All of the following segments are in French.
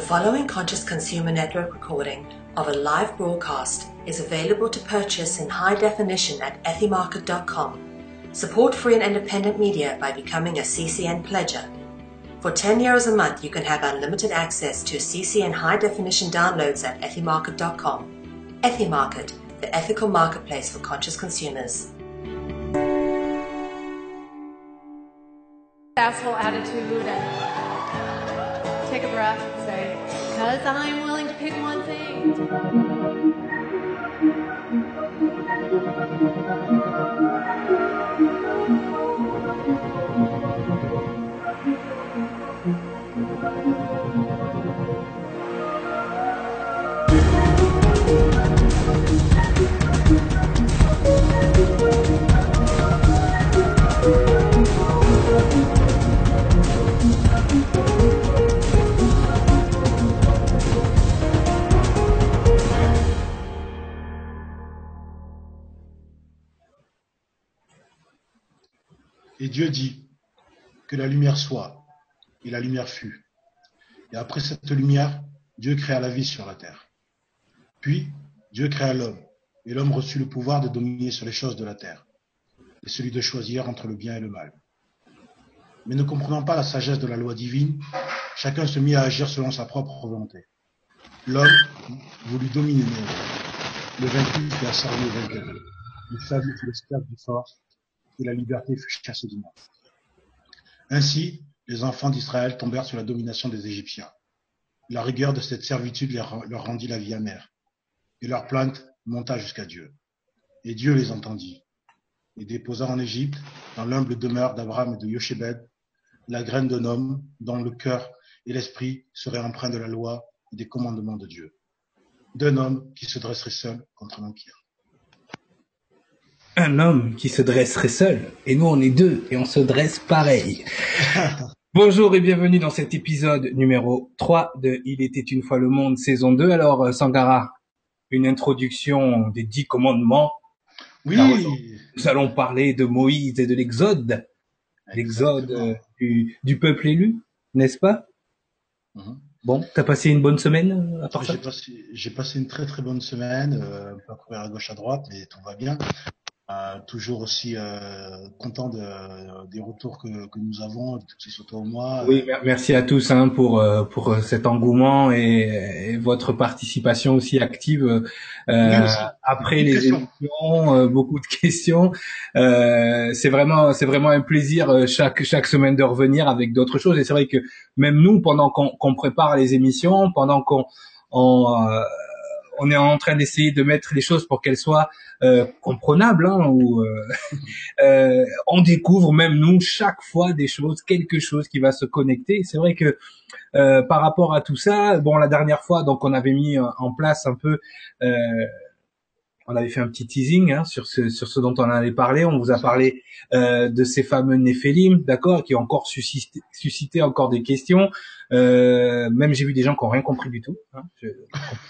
The following Conscious Consumer Network recording of a live broadcast is available to purchase in high definition at ethymarket.com. Support free and independent media by becoming a CCN pledger. For 10 euros a month, you can have unlimited access to CCN high definition downloads at ethymarket.com. Ethymarket, the ethical marketplace for conscious consumers. asshole attitude take a breath say, because I'm willing to pick one thing. Dieu dit que la lumière soit, et la lumière fut. Et après cette lumière, Dieu créa la vie sur la terre. Puis, Dieu créa l'homme, et l'homme reçut le pouvoir de dominer sur les choses de la terre, et celui de choisir entre le bien et le mal. Mais ne comprenant pas la sagesse de la loi divine, chacun se mit à agir selon sa propre volonté. L'homme voulut dominer le vaincu fut asservi au vainqueur, le faible fut l'esclave du fort, et la liberté fut chassée du monde. Ainsi, les enfants d'Israël tombèrent sous la domination des Égyptiens. La rigueur de cette servitude leur rendit la vie amère, et leur plainte monta jusqu'à Dieu. Et Dieu les entendit, et déposa en Égypte, dans l'humble demeure d'Abraham et de Yochebed, la graine d'un homme dont le cœur et l'esprit seraient empreints de la loi et des commandements de Dieu, d'un homme qui se dresserait seul contre l'Empire. Un homme qui se dresserait seul, et nous on est deux, et on se dresse pareil. Bonjour et bienvenue dans cet épisode numéro 3 de Il était une fois le monde saison 2. Alors euh, Sangara, une introduction des dix commandements. Oui, Alors, Nous allons parler de Moïse et de l'Exode, l'exode euh, du, du peuple élu, n'est-ce pas? Mhm. Bon, t'as passé une bonne semaine euh, à part ça? J'ai passé, j'ai passé une très très bonne semaine, euh, un peu à courir à gauche à droite, mais tout va bien. Euh, toujours aussi euh, content de, des retours que, que nous avons, que ce soit toi ou moi. Oui, mer- merci à tous hein, pour euh, pour euh, cet engouement et, et votre participation aussi active euh, aussi. après les questions. émissions, beaucoup de questions. Euh, c'est vraiment c'est vraiment un plaisir chaque chaque semaine de revenir avec d'autres choses et c'est vrai que même nous pendant qu'on qu'on prépare les émissions, pendant qu'on on, euh, on est en train d'essayer de mettre les choses pour qu'elles soient euh, comprenables hein, ou euh, euh, on découvre même nous chaque fois des choses, quelque chose qui va se connecter. C'est vrai que par rapport à tout ça, bon la dernière fois donc on avait mis en place un peu, on avait fait un petit teasing hein, sur ce sur ce dont on allait parler. On vous a parlé de ces fameux Néphélim, d'accord, qui ont encore suscité, suscité encore des questions. Même j'ai vu des gens qui ont rien compris du tout. Hein.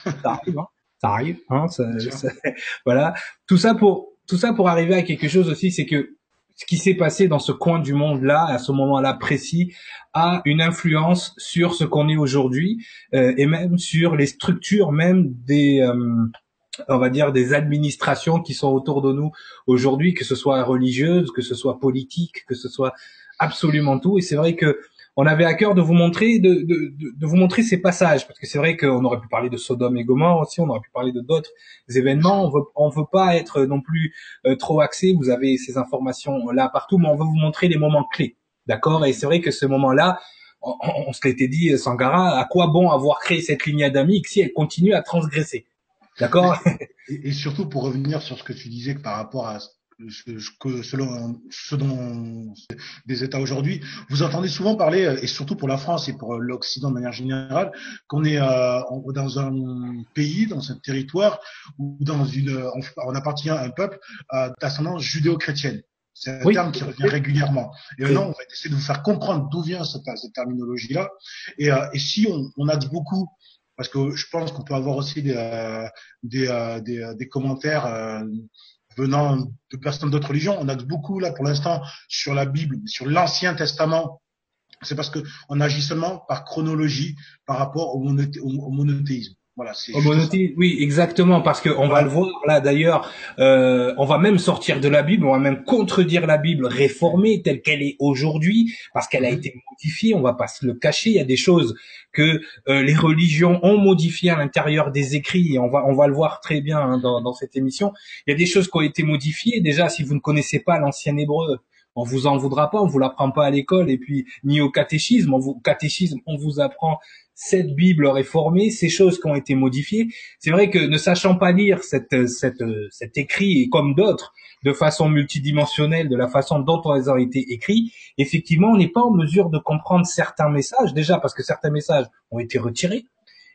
Ça arrive. Ça arrive. Hein, ça- voilà, tout ça pour tout ça pour arriver à quelque chose aussi, c'est que ce qui s'est passé dans ce coin du monde là, à ce moment-là précis, a une influence sur ce qu'on est aujourd'hui euh, et même sur les structures même des euh, on va dire des administrations qui sont autour de nous aujourd'hui, que ce soit religieuse, que ce soit politique, que ce soit absolument tout. Et c'est vrai que on avait à cœur de vous montrer, de, de, de, vous montrer ces passages, parce que c'est vrai qu'on aurait pu parler de Sodome et Gomorre aussi, on aurait pu parler de d'autres événements. On veut, on veut pas être non plus euh, trop axé. Vous avez ces informations là partout, mais on veut vous montrer les moments clés, d'accord? Et c'est vrai que ce moment-là, on, on, se l'était dit, Sangara, à quoi bon avoir créé cette ligne adamique si elle continue à transgresser, d'accord? Et, et surtout pour revenir sur ce que tu disais que par rapport à que selon ce dont des États aujourd'hui, vous entendez souvent parler, euh, et surtout pour la France et pour euh, l'Occident de manière générale, qu'on est euh, dans un pays, dans un territoire ou dans une, on, appartient à un peuple euh, d'ascendance judéo-chrétienne. C'est un Oui. terme qui revient régulièrement. Et maintenant, on va essayer de vous faire comprendre d'où vient cette, cette terminologie-là. Et, euh, et si on, on a beaucoup parce que je pense qu'on peut avoir aussi des, des, des, des commentaires euh, venant de personnes d'autres religions. On a beaucoup là pour l'instant sur la Bible, sur l'Ancien Testament C'est parce que on agit seulement par chronologie par rapport au, monothéisme. Voilà, c'est oui, exactement, parce que on va le voir là d'ailleurs, euh, on va même sortir de la Bible, on va même contredire la Bible réformée telle qu'elle est aujourd'hui, parce qu'elle a mhm. été modifiée. On va pas se le cacher. Il y a des choses que euh, les religions ont modifiées à l'intérieur des écrits, et on va on va le voir très bien hein, dans, dans cette émission. Il y a des choses qui ont été modifiées. Déjà, si vous ne connaissez pas l'ancien hébreu, on vous en voudra pas, on vous l'apprend pas à l'école et puis ni au catéchisme. On vous catéchisme, on vous apprend cette Bible réformée, ces choses qui ont été modifiées. C'est vrai que ne sachant pas lire cette, cette, cet écrit et comme d'autres de façon multidimensionnelle, de la façon dont ils ont été écrits, effectivement, on n'est pas en mesure de comprendre certains messages. Déjà parce que certains messages ont été retirés,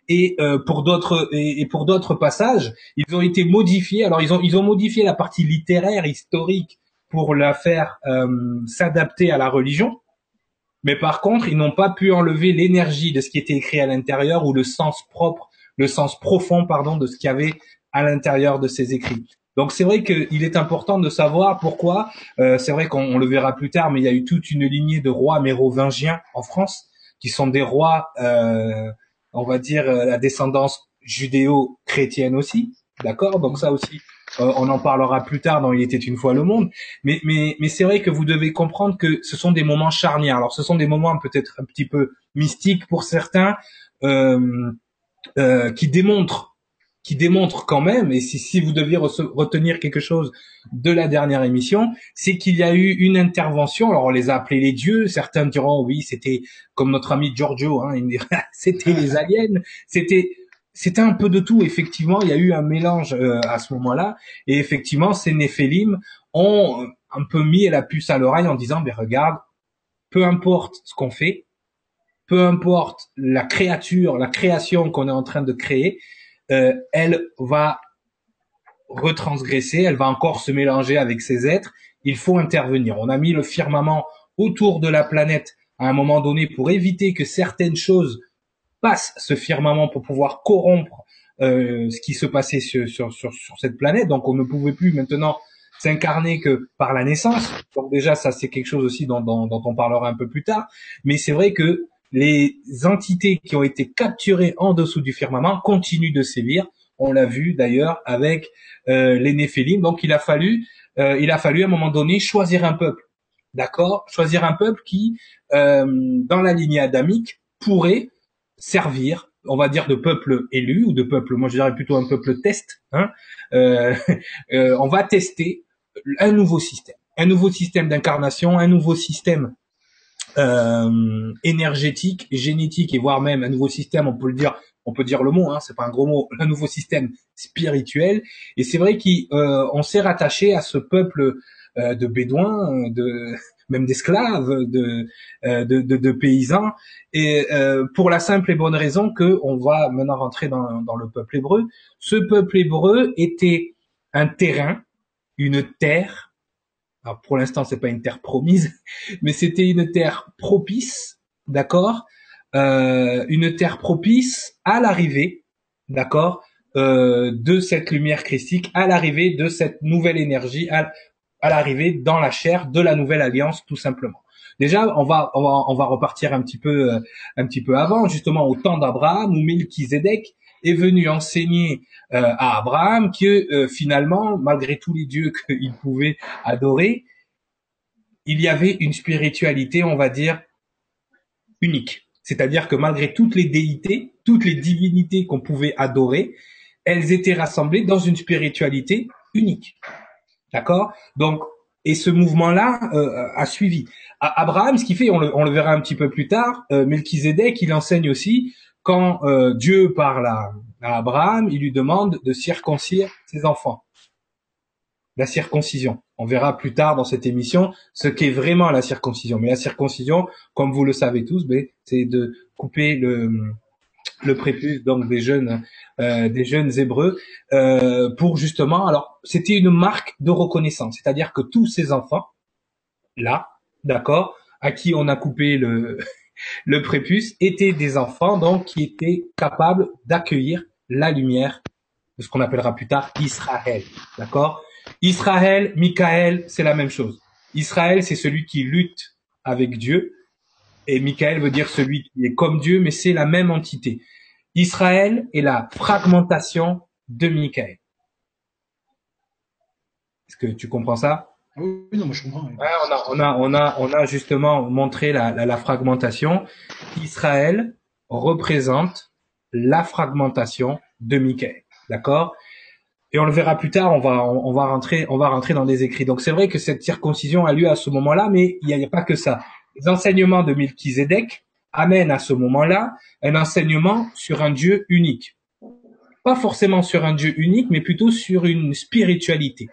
et euh, pour d'autres et, pour d'autres passages, ils ont été modifiés. Alors ils ont ils ont modifié la partie littéraire historique pour la faire euh, s'adapter à la religion. Mais par contre, ils n'ont pas pu enlever l'énergie de ce qui était écrit à l'intérieur ou le sens propre, le sens profond, pardon, de ce qu'il y avait à l'intérieur de ces écrits. Donc c'est vrai qu'il est important de savoir pourquoi. Euh, c'est vrai qu'on le verra plus tard, mais il y a eu toute une lignée de rois mérovingiens en France, qui sont des rois, euh, on va dire, la descendance judéo-chrétienne aussi. D'accord? Donc ça aussi, euh, on en parlera plus tard dans Il était une fois le monde. Mais, mais, mais c'est vrai que vous devez comprendre que ce sont des moments charnières. Alors ce sont des moments peut-être un petit peu mystiques pour certains, euh, euh, qui démontrent qui démontrent quand même, et si, si vous deviez retenir quelque chose de la dernière émission, c'est qu'il y a eu une intervention. Alors on les a appelés les dieux. Certains diront oui, c'était comme notre ami Giorgio, hein, c'était les aliens. C'était c'était un peu de tout. Effectivement, il y a eu un mélange euh, à ce moment-là, et effectivement, ces Néphélim ont un peu mis la puce à l'oreille en disant, mais regarde, peu importe ce qu'on fait, peu importe la créature, la création qu'on est en train de créer, euh, elle va retransgresser, elle va encore se mélanger avec ces êtres. Il faut intervenir. On a mis le firmament autour de la planète à un moment donné pour éviter que certaines choses ce firmament pour pouvoir corrompre euh, ce qui se passait sur, sur, sur, cette planète. Donc on ne pouvait plus maintenant s'incarner que par la naissance. Donc déjà ça c'est quelque chose aussi dont, dont, dont, on parlera un peu plus tard. Mais c'est vrai que les entités qui ont été capturées en dessous du firmament continuent de sévir. On l'a vu d'ailleurs avec euh, les Néphélim. Donc il a fallu, euh, il a fallu à un moment donné choisir un peuple, d'accord, choisir un peuple qui, euh, dans la lignée adamique, pourrait servir, on va dire, de peuple élu ou de peuple, moi je dirais plutôt un peuple test. Hein, euh, euh, on va tester un nouveau système, un nouveau système d'incarnation, un nouveau système euh, énergétique, génétique et voire même un nouveau système, on peut le dire, on peut dire le mot, hein, c'est pas un gros mot, un nouveau système spirituel. Et c'est vrai qu'on s'est rattaché à ce peuple de bédouins, de même d'esclaves, de, euh, paysans, et euh, pour la simple et bonne raison que on va maintenant rentrer dans, le peuple hébreu. Ce peuple hébreu était un terrain, une terre. Alors pour l'instant, c'est pas une terre promise, mais c'était une terre propice, d'accord, euh, une terre propice à l'arrivée, d'accord, de cette lumière christique, à l'arrivée de cette nouvelle énergie, à l'arrivée dans la chair de la nouvelle alliance, tout simplement. Déjà, on va, on va, repartir un petit peu, euh, un petit peu avant, justement au temps d'Abraham, où Melchizedek est venu enseigner euh, à Abraham que euh, finalement, malgré tous les dieux qu'il pouvait adorer, il y avait une spiritualité, on va dire, unique. C'est-à-dire que malgré toutes les déités, toutes les divinités qu'on pouvait adorer, elles étaient rassemblées dans une spiritualité unique. D'accord? Donc, et ce mouvement-là euh, a suivi. Abraham, ce qu'il fait, on le, verra un petit peu plus tard, euh, Melchizedek, il enseigne aussi, quand euh, Dieu parle à, Abraham, il lui demande de circoncire ses enfants. La circoncision. On verra plus tard dans cette émission ce qu'est vraiment la circoncision. Mais la circoncision, comme vous le savez tous, ben, c'est de couper le, le prépuce donc des jeunes euh, des jeunes hébreux euh, pour justement alors c'était une marque de reconnaissance. C'est-à-dire que tous ces enfants là d'accord à qui on a coupé le le prépuce étaient des enfants donc qui étaient capables d'accueillir la lumière de ce qu'on appellera plus tard Israël d'accord? Israël Michael c'est la même chose. Israël c'est celui qui lutte avec Dieu et Michael veut dire celui qui est comme Dieu, mais c'est la même entité. Israël est la fragmentation de Michael. Est-ce que tu comprends ça? Oui, non, moi je comprends. Ouais, on, a, on, a, on, a, on a justement montré la, la, la fragmentation. Israël représente la fragmentation de Michael. D'accord? Et on le verra plus tard, on va, on, va rentrer, on va rentrer dans des écrits. Donc c'est vrai que cette circoncision a lieu à ce moment-là, mais il n'y a, a, pas que ça. Les enseignements de Melchizedek amènent à ce moment-là un enseignement sur un Dieu unique. Pas forcément sur un Dieu unique, mais plutôt sur une spiritualité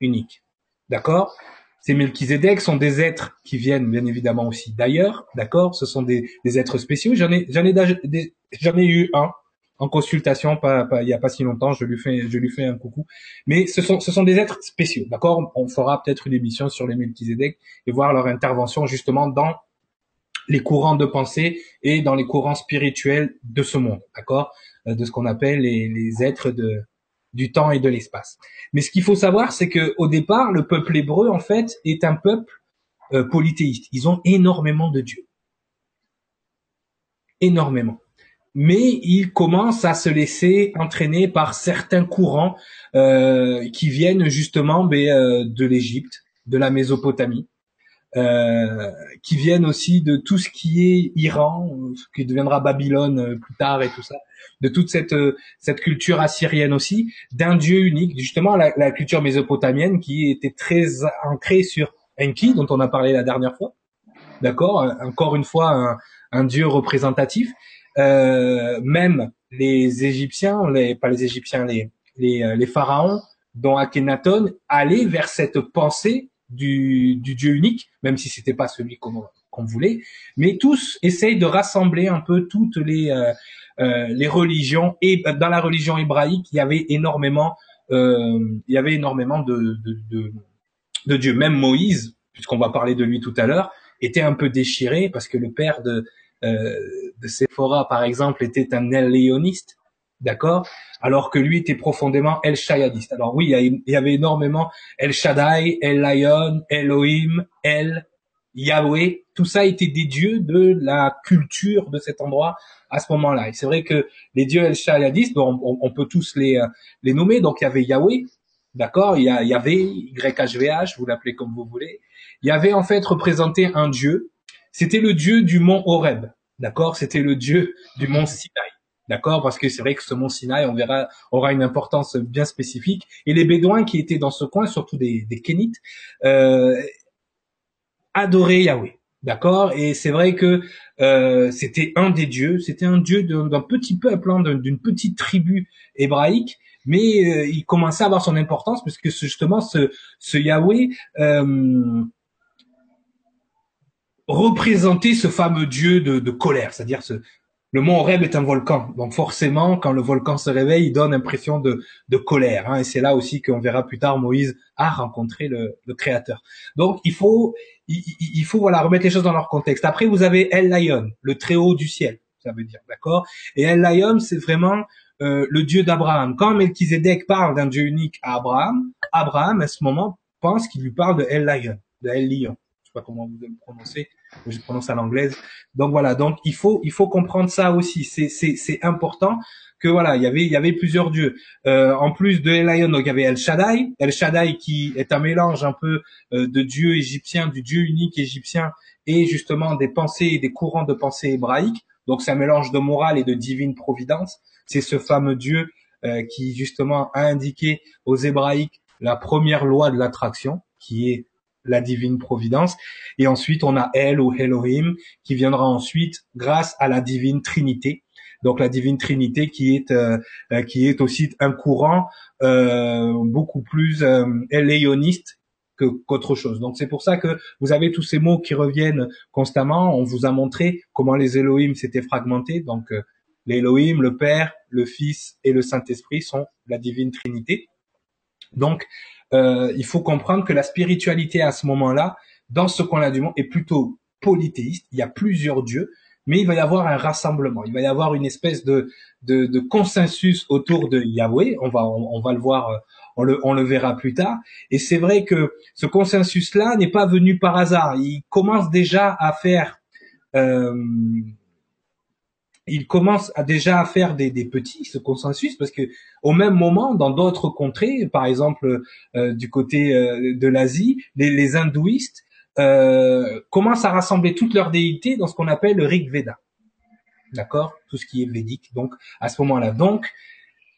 unique. D'accord? Ces Melchizedek sont des êtres qui viennent bien évidemment aussi d'ailleurs, d'accord? Ce sont des, êtres spéciaux. J'en ai, eu un en consultation pas, pas, il y a pas si longtemps. Je lui fais, je lui fais un coucou. Mais ce sont, ce sont des êtres spéciaux, d'accord? On fera peut-être une émission sur les Melchizedek et voir leur intervention justement dans les courants de pensée et dans les courants spirituels de ce monde, d'accord? De ce qu'on appelle les, êtres de, du temps et de l'espace. Mais ce qu'il faut savoir, c'est que au départ, le peuple hébreu, en fait, est un peuple euh, polythéiste. Ils ont énormément de dieux. Énormément mais il commence à se laisser entraîner par certains courants euh, qui viennent justement ben, euh, de l'Égypte, de la Mésopotamie, euh, qui viennent aussi de tout ce qui est Iran, ce qui deviendra Babylone euh, plus tard et tout ça, de toute cette euh, cette culture assyrienne aussi, d'un dieu unique, justement la, culture mésopotamienne qui était très ancrée sur Enki, dont on a parlé la dernière fois, d'accord, encore une fois un, un dieu représentatif, euh, même les Égyptiens, les, pas les Égyptiens, les, les, euh, les pharaons, dont Akhenaton, allaient vers cette pensée du, du Dieu unique, même si c'était pas celui qu'on voulait, mais tous essayent de rassembler un peu toutes les euh, euh, les religions et dans la religion hébraïque, il y avait énormément euh, il y avait énormément de, de, de, de dieux. Même Moïse, puisqu'on va parler de lui tout à l'heure, était un peu déchiré parce que le père de euh, de Sephora, par exemple, était un El-Léoniste, d'accord? Alors que lui était profondément El Shaddadiste. Alors oui, il y avait énormément El Shaddai, El Lion, Elohim, El, Yahweh. Tout ça était des dieux de la culture de cet endroit à ce moment-là. Et c'est vrai que les dieux El Shaddadistes, on, on, on, peut tous les, euh, les nommer. Donc il y avait Yahweh, d'accord? Il y, a, il y avait YHVH, vous l'appelez comme vous voulez. Il y avait en fait représenté un dieu. C'était le dieu du mont Horeb. D'accord? C'était le dieu du mont Sinaï. D'accord? Parce que c'est vrai que ce mont Sinaï, on verra, aura une importance bien spécifique. Et les Bédouins qui étaient dans ce coin, surtout des, Kénites, euh, adoraient Yahweh. D'accord? Et c'est vrai que euh, c'était un des dieux, c'était un dieu d'un petit peuple, hein, d'une petite tribu hébraïque, mais euh, il commençait à avoir son importance puisque justement ce, Yahweh représenter ce fameux dieu de colère, c'est-à-dire ce, le mont Horeb est un volcan, donc forcément, quand le volcan se réveille, il donne l'impression de, de colère. Hein, et c'est là aussi qu'on verra plus tard Moïse a rencontré le, le Créateur. Donc il faut, il, il, faut voilà remettre les choses dans leur contexte. Après, vous avez El Lion, le très haut du ciel, ça veut dire, d'accord? Et El Lion, c'est vraiment euh, le Dieu d'Abraham. Quand Melchizedek parle d'un Dieu unique à Abraham, Abraham à ce moment pense qu'il lui parle de El Lion, de El Lion. Je sais pas comment vous le prononcer je prononce à l'anglaise. Donc voilà, donc il faut il faut comprendre ça aussi. C'est c'est c'est important que voilà, il y avait il y avait plusieurs dieux. Euh, en plus de El donc il y avait El Shaddai, El Shaddai qui est un mélange un peu euh, de dieu égyptien, du dieu unique égyptien et justement des pensées des courants de pensée hébraïques. Donc c'est un mélange de morale et de divine providence. C'est ce fameux Dieu euh, qui justement a indiqué aux Hébraïques la première loi de l'attraction, qui est la divine providence. Et ensuite, on a El ou Elohim qui viendra ensuite grâce à la divine Trinité. Donc la divine Trinité qui est euh, euh qui est aussi un courant euh, beaucoup plus euh, que qu'autre chose. Donc c'est pour ça que vous avez tous ces mots qui reviennent constamment. On vous a montré comment les Elohim s'étaient fragmentés. Donc euh, l'Elohim, le Père, le Fils et le Saint-Esprit sont la divine Trinité. Donc euh, il faut comprendre que la spiritualité à ce moment-là, dans ce coin-là du monde, est plutôt polythéiste. Il y a plusieurs dieux, mais il va y avoir un rassemblement. Il va y avoir une espèce de, de, de consensus autour de Yahweh. On va, on, on va le voir, euh, on le, on le verra plus tard. Et c'est vrai que ce consensus-là n'est pas venu par hasard. Il commence déjà à faire euh, il commence à déjà à faire des, petits ce consensus parce que au même moment dans d'autres contrées par exemple euh, du côté euh, de l'Asie les, les, hindouistes euh, commencent à rassembler toutes leurs déités dans ce qu'on appelle le Rig Veda. D'accord? Tout ce qui est védique donc à ce moment-là. Donc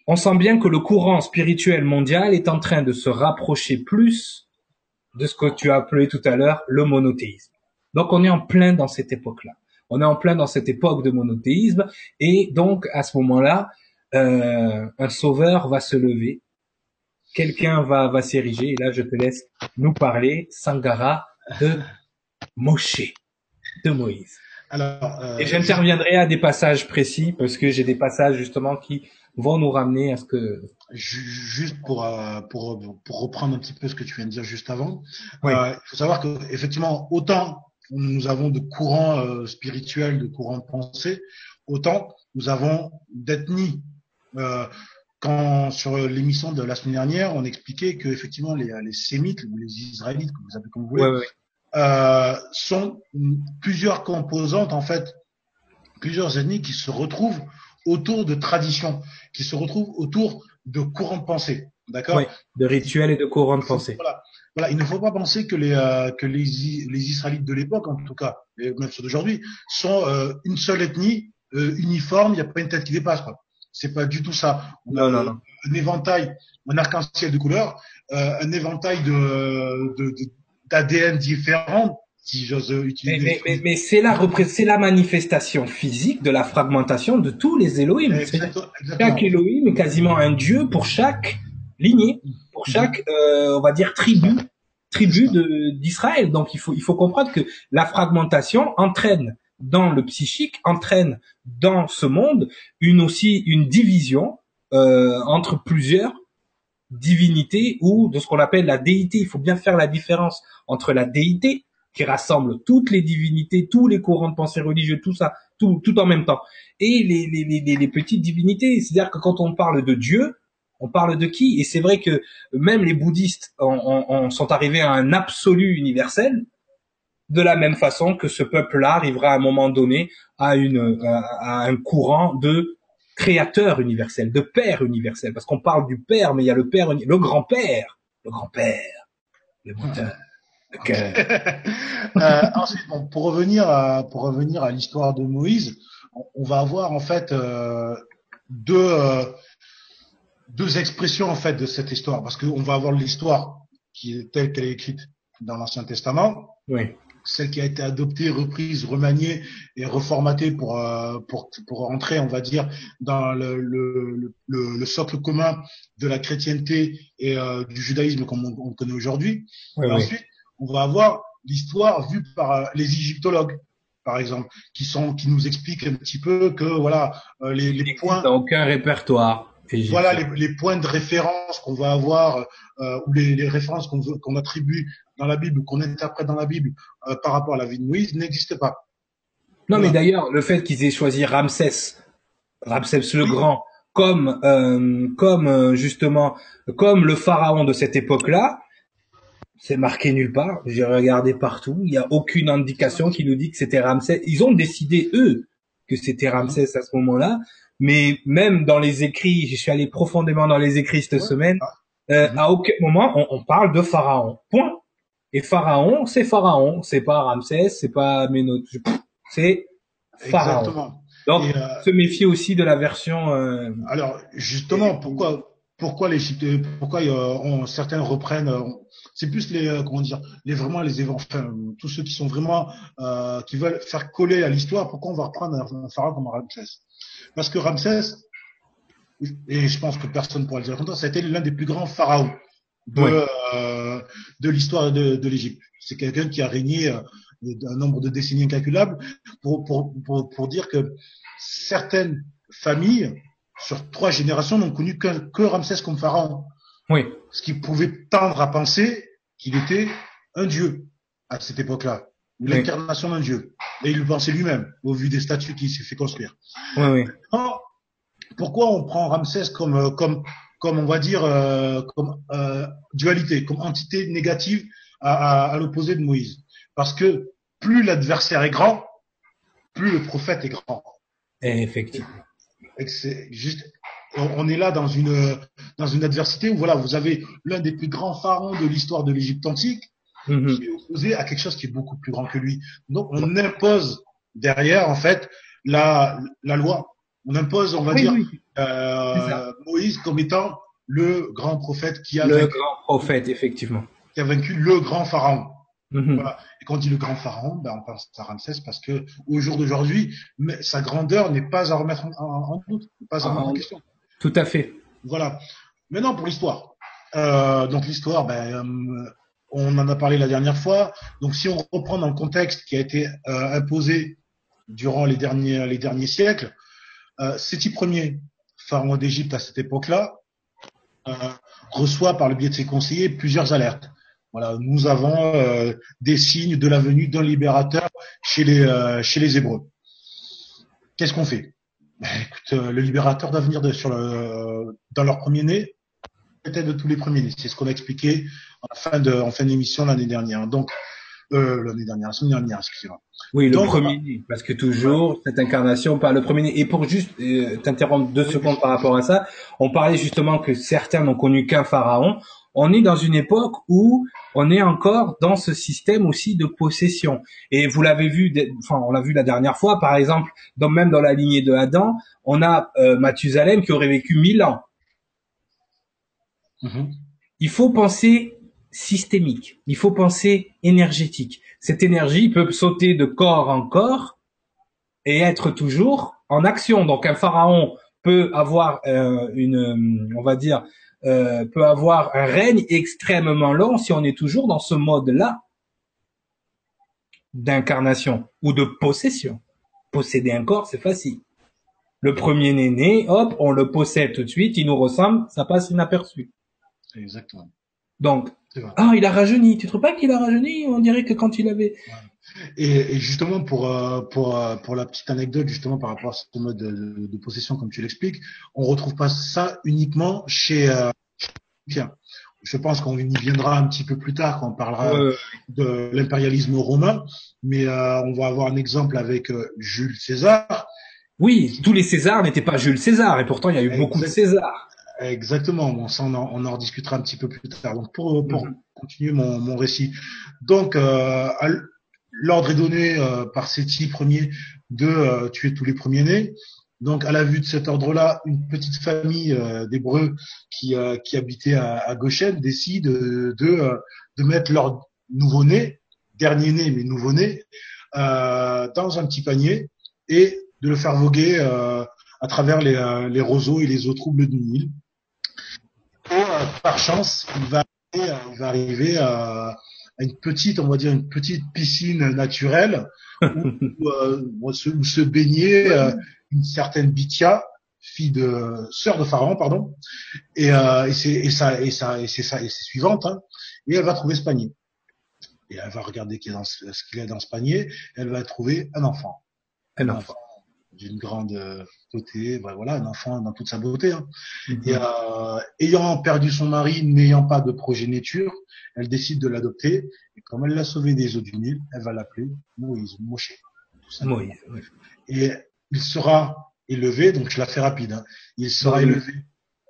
on sent bien que le courant spirituel mondial est en train de se rapprocher plus de ce que tu as appelé tout à l'heure le monothéisme. Donc on est en plein dans cette époque-là on est en plein dans cette époque de monothéisme et donc à ce moment-là, euh, un sauveur va se lever, quelqu'un va va s'ériger et là je te laisse nous parler Sangara de Moshe, de Moïse. Alors, euh, et j'interviendrai à des passages précis parce que j'ai des passages justement qui vont nous ramener à ce que juste pour euh, pour pour reprendre un petit peu ce que tu viens de dire juste avant. Euh, il faut savoir que effectivement autant nous avons de courants euh, spirituels, de courants de pensée, autant nous avons d'ethnies. Euh, quand sur l'émission de la semaine dernière, on expliquait que effectivement les, les sémites ou les israélites, comme vous appelez comme vous voulez, Euh, sont plusieurs composantes en fait, plusieurs ethnies qui se retrouvent autour de traditions, qui se retrouvent autour de courants de pensée, d'accord? De rituels et de courants de pensée. Voilà. Voilà, il ne faut pas penser que les euh, que les, les Israélites de l'époque, en tout cas, et même ceux d'aujourd'hui, sont euh, une seule ethnie euh, uniforme. Il n'y a pas une tête qui dépasse. Quoi. C'est pas du tout ça. On non, a non, non. un éventail, un arc-en-ciel de couleurs, un éventail de d'ADN de, différents. Si j'ose utiliser. Mais, mais, mais, c'est la c'est la manifestation physique de la fragmentation de tous les Elohim. Exactement, Chaque Elohim est quasiment un dieu pour chaque lignée chaque, euh, on va dire, tribu, tribu d'Israël. Donc il faut, il faut comprendre que la fragmentation entraîne dans le psychique, entraîne dans ce monde une aussi une division euh, entre plusieurs divinités ou de ce qu'on appelle la déité. Il faut bien faire la différence entre la déité qui rassemble toutes les divinités, tous les courants de pensée religieux, tout ça, tout, tout en même temps, et les, les, les, les petites divinités. C'est-à-dire que quand on parle de Dieu, on parle de qui? Et c'est vrai que même les bouddhistes en, sont arrivés à un absolu universel, de la même façon que ce peuple-là arrivera à un moment donné à, un courant de créateur universel, de père universel, parce qu'on parle du père, mais il y a le père, le grand-père, le grand-père, le Bouddha. euh, ensuite, bon, pour revenir à pour revenir à l'histoire de Moïse, on, va avoir en fait euh, deux euh, deux expressions en fait de cette histoire, parce qu'on va avoir l'histoire qui est telle qu'elle est écrite dans l'Ancien Testament, oui. celle qui a été adoptée, reprise, remaniée et reformatée pour euh, pour pour entrer, on va dire, dans le le, le, le socle commun de la chrétienté et euh, du judaïsme comme on, on connaît aujourd'hui. Oui, ensuite, on va avoir l'histoire vue par euh, les égyptologues par exemple, qui sont qui nous expliquent un petit peu que voilà euh, les, les points. aucun répertoire. Voilà les, les, points de référence qu'on va avoir euh, ou les, les références qu'on attribue dans la Bible ou qu'on interprète dans la Bible euh, par rapport à la vie de Moïse n'existent pas. Non, voilà. mais d'ailleurs, le fait qu'ils aient choisi Ramsès, Ramsès le oui. Grand, comme euh, comme euh, justement comme le pharaon de cette époque-là, c'est marqué nulle part. J'ai regardé partout, il n'y a aucune indication qui nous dit que c'était Ramsès. Ils ont décidé eux que c'était Ramsès à ce moment-là mais même dans les écrits, je suis allé profondément dans les écrits cette ouais. semaine, euh, à aucun moment on, on, parle de Pharaon. Point. Et Pharaon, c'est Pharaon, c'est pas Ramsès, c'est pas Ménot, c'est Pharaon. Exactement. Donc, Et euh, se méfier aussi de la version. Euh, alors, justement, pourquoi pourquoi les pourquoi on, certains reprennent c'est plus les comment dire les vraiment les enfin, tous ceux qui sont vraiment qui veulent faire coller à l'histoire pourquoi on va reprendre un, un pharaon comme Ramsès? Parce que Ramsès et je pense que personne ne pourra le dire contraire ça a été l'un des plus grands pharaons de oui. euh, de l'histoire de, de l'Égypte c'est quelqu'un qui a régné un nombre de décennies incalculables pour pour pour, pour dire que certaines familles sur trois générations n'ont connu que, que Ramsès comme pharaon. Oui. Ce qui pouvait tendre à penser qu'il était un dieu à cette époque-là, ou oui. l'incarnation d'un dieu. Et il le pensait lui-même, au vu des statues qu'il s'est fait construire. Oui, oui. Pourquoi on prend Ramsès comme, comme, comme on va dire, euh, comme euh, dualité, comme entité négative à, à, à l'opposé de Moïse? Parce que plus l'adversaire est grand, plus le prophète est grand. Effectivement. C'est juste, on est là dans une dans une adversité où voilà, vous avez l'un des plus grands pharaons de l'histoire de l'Égypte antique Mhm. qui est opposé à quelque chose qui est beaucoup plus grand que lui. Donc on impose derrière en fait la la loi. On impose, on va Oui, dire, oui. Euh. Moïse comme étant le grand prophète qui a, Le vaincu, grand prophète, effectivement. qui a vaincu le grand pharaon. Mhm. Voilà. Et quand on dit le grand pharaon, ben on pense à Ramsès parce que au jour d'aujourd'hui, mais sa grandeur n'est pas à remettre en, en- en doute, pas à remettre en Ah, question. Tout à fait. Voilà. Maintenant pour l'histoire. Euh, donc l'histoire, ben, euh, on en a parlé la dernière fois. Donc si on reprend dans le contexte qui a été euh, imposé durant les derniers les derniers siècles, euh, Séti Ier, pharaon d'Égypte à cette époque-là, euh, reçoit par le biais de ses conseillers plusieurs alertes. Nous avons euh, des signes de la venue d'un libérateur chez les Hébreux. Qu'est-ce qu'on fait? Ben, le libérateur doit venir dans leur premier-né, peut-être de tous les premiers-nés. C'est ce qu'on a expliqué en fin de en fin d'émission l'année dernière. Donc euh, l'année dernière, la semaine dernière, excusez-moi. Oui, le Donc, premier parce que toujours cette incarnation par le premier. Et pour juste euh, t'interrompre deux secondes par rapport à ça, on parlait justement que certains n'ont connu qu'un pharaon. On est dans une époque où on est encore dans ce système aussi de possession. Et vous l'avez vu, enfin on l'a vu la dernière fois, par exemple, dans, même dans la lignée de Adam, on a euh, Mathusalem qui aurait vécu mille ans. Mhm. il faut penser systémique, il faut penser énergétique. Cette énergie peut sauter de corps en corps et être toujours en action. Donc un pharaon peut avoir euh, une, on va dire, euh, peut avoir un règne extrêmement long si on est toujours dans ce mode-là d'incarnation ou de possession. Posséder un corps, c'est facile. Le premier né, hop, on le possède tout de suite, il nous ressemble, ça passe inaperçu. Exactement. Donc. Ah, il a rajeuni. Tu trouves pas qu'il a rajeuni? On dirait que quand il avait. Et, et justement pour euh, pour euh, pour la petite anecdote justement par rapport à ce mode de, de- de possession comme tu l'expliques, on retrouve pas ça uniquement chez euh. Je pense qu'on y viendra un petit peu plus tard quand on parlera de l'impérialisme romain, mais euh, on va avoir un exemple avec euh, Jules César. oui, tous les Césars n'étaient pas Jules César, et pourtant il y a eu beaucoup de. Césars. Exactement, bon, ça on en, on en rediscutera un petit peu plus tard. Donc pour, pour Mhm. continuer mon, mon récit, donc euh, l'ordre est donné euh, par Séti Ier de euh, tuer tous les premiers-nés. Donc à la vue de cet ordre-là, une petite famille euh, d'Hébreux qui, euh, qui habitait à, à Goshen décide de, de, euh, de mettre leur nouveau-né, dernier-né mais nouveau-né, euh, dans un petit panier et de le faire voguer euh, à travers les, euh, les roseaux et les eaux troubles du Nil. Par chance, il va, arriver, il va arriver à, à une petite, on va dire une petite piscine naturelle où, euh, où se, où se baignait euh, une certaine Bithia, fille de sœur de Pharaon, pardon, et, euh, et c'est et ça et ça et c'est ça et c'est suivante, hein, et elle va trouver ce panier. Et elle va regarder dans ce ce qu'il y a dans ce panier, elle va trouver un enfant Un un enfant. enfant d'une grande euh, beauté, bah, voilà, un enfant dans toute sa beauté. hein. Mhm. Et euh, ayant perdu son mari, n'ayant pas de progéniture, elle décide de l'adopter. Et comme elle l'a sauvé des eaux du Nil, elle va l'appeler Moïse, Moshe. Moïse, oui. Et il sera élevé, donc je la fais rapide, hein, il sera Oui. élevé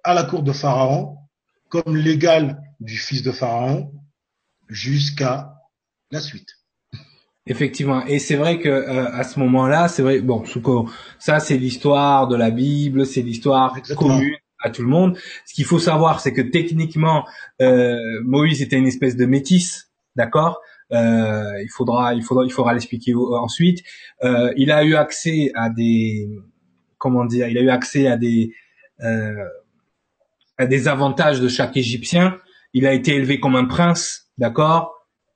à la cour de Pharaon, comme l'égal du fils de Pharaon, jusqu'à la suite. Effectivement, et c'est vrai que euh, à ce moment-là, c'est vrai. Bon, ça c'est l'histoire de la Bible, c'est l'histoire commune à tout le monde. Ce qu'il faut savoir, c'est que techniquement, euh, Moïse était une espèce de métis, d'accord? Euh, il faudra, il faudra, il faudra l'expliquer ensuite. Euh, il a eu accès à des, comment dire, il a eu accès à des, euh, à des avantages de chaque Égyptien. Il a été élevé comme un prince, d'accord?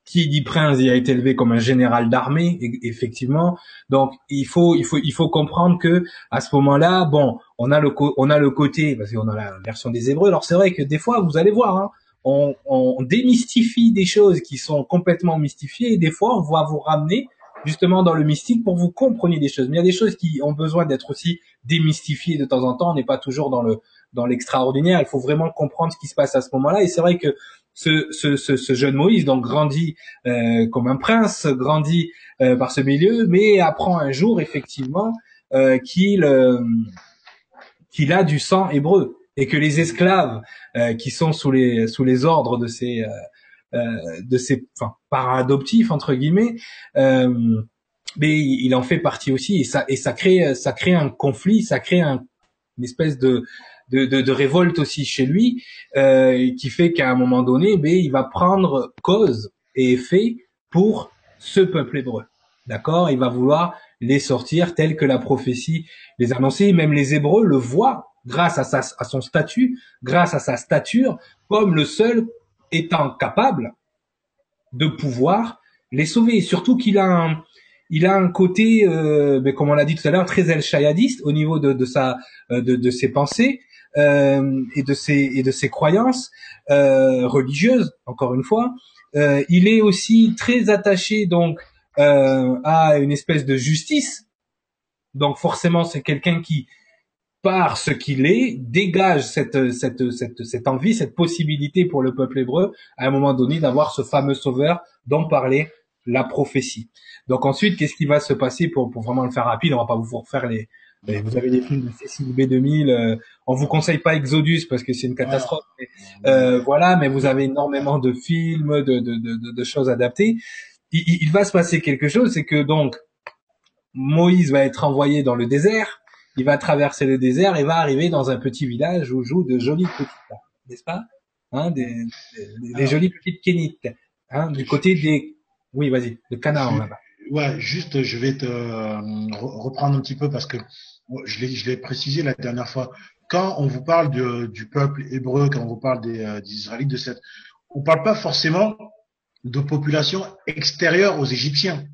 Qui dit prince, il a été élevé comme un général d'armée, e- effectivement. Donc il faut il faut il faut comprendre que à ce moment-là, bon, on a le on a le côté parce qu'on a la version des Hébreux. Alors c'est vrai que des fois, vous allez voir, hein, on, on démystifie des choses qui sont complètement mystifiées et des fois on va vous ramener justement dans le mystique pour que vous compreniez des choses. Mais il y a des choses qui ont besoin d'être aussi démystifiées de temps en temps. On n'est pas toujours dans le dans l'extraordinaire. Il faut vraiment comprendre ce qui se passe à ce moment-là. Et c'est vrai que ce, ce, ce, ce jeune Moïse donc grandit euh, comme un prince, grandit euh, par ce milieu, mais apprend un jour effectivement euh, qu'il euh, qu'il a du sang hébreu et que les esclaves euh, qui sont sous les sous les ordres de ces de ces enfin par adoptifs entre guillemets mais il en fait partie aussi et ça et ça crée ça crée un conflit ça crée un, une espèce de de, de, de, révolte aussi chez lui, euh, qui fait qu'à un moment donné, ben, il va prendre cause et effet pour ce peuple hébreu. D'accord? Il va vouloir les sortir tels que la prophétie les annonçait. Même les Hébreux le voient grâce à, sa, à son statut, grâce à sa stature, comme le seul étant capable de pouvoir les sauver. surtout qu'il a un, il a un côté, euh, ben, comme on l'a dit tout à l'heure, très el-shayadiste au niveau de, de sa, euh, de, de ses pensées euh, et de ses et de ses croyances euh, religieuses. Encore une fois, euh, il est aussi très attaché donc à une espèce de justice. Donc forcément, c'est quelqu'un qui par ce qu'il est, dégage cette, cette, cette, cette envie, cette possibilité pour le peuple hébreu, à un moment donné, d'avoir ce fameux sauveur dont parlait la prophétie. Donc ensuite, qu'est-ce qui va se passer pour, pour vraiment le faire rapide? On va pas vous refaire les, vous avez des films de Cécile B2000. Euh, on vous conseille pas Exodus parce que c'est une catastrophe. Mais, euh, voilà, mais vous avez énormément de films, de, de, de, de choses adaptées. Il, il, va se passer quelque chose, c'est que donc Moïse va être envoyé dans le désert. Il va traverser le désert et va arriver dans un petit village où jouent de jolies petites, n'est-ce pas? Hein, des, des, jolies petites kénites, hein, du côté des, oui, vas-y, de Canaan là-bas ouais, juste, je vais te euh, reprendre un petit peu parce que je l'ai, je l'ai précisé la dernière fois. Quand on vous parle de, du peuple hébreu, quand on vous parle des, euh, des Israélites de cette, on parle pas forcément de population extérieure aux Égyptiens.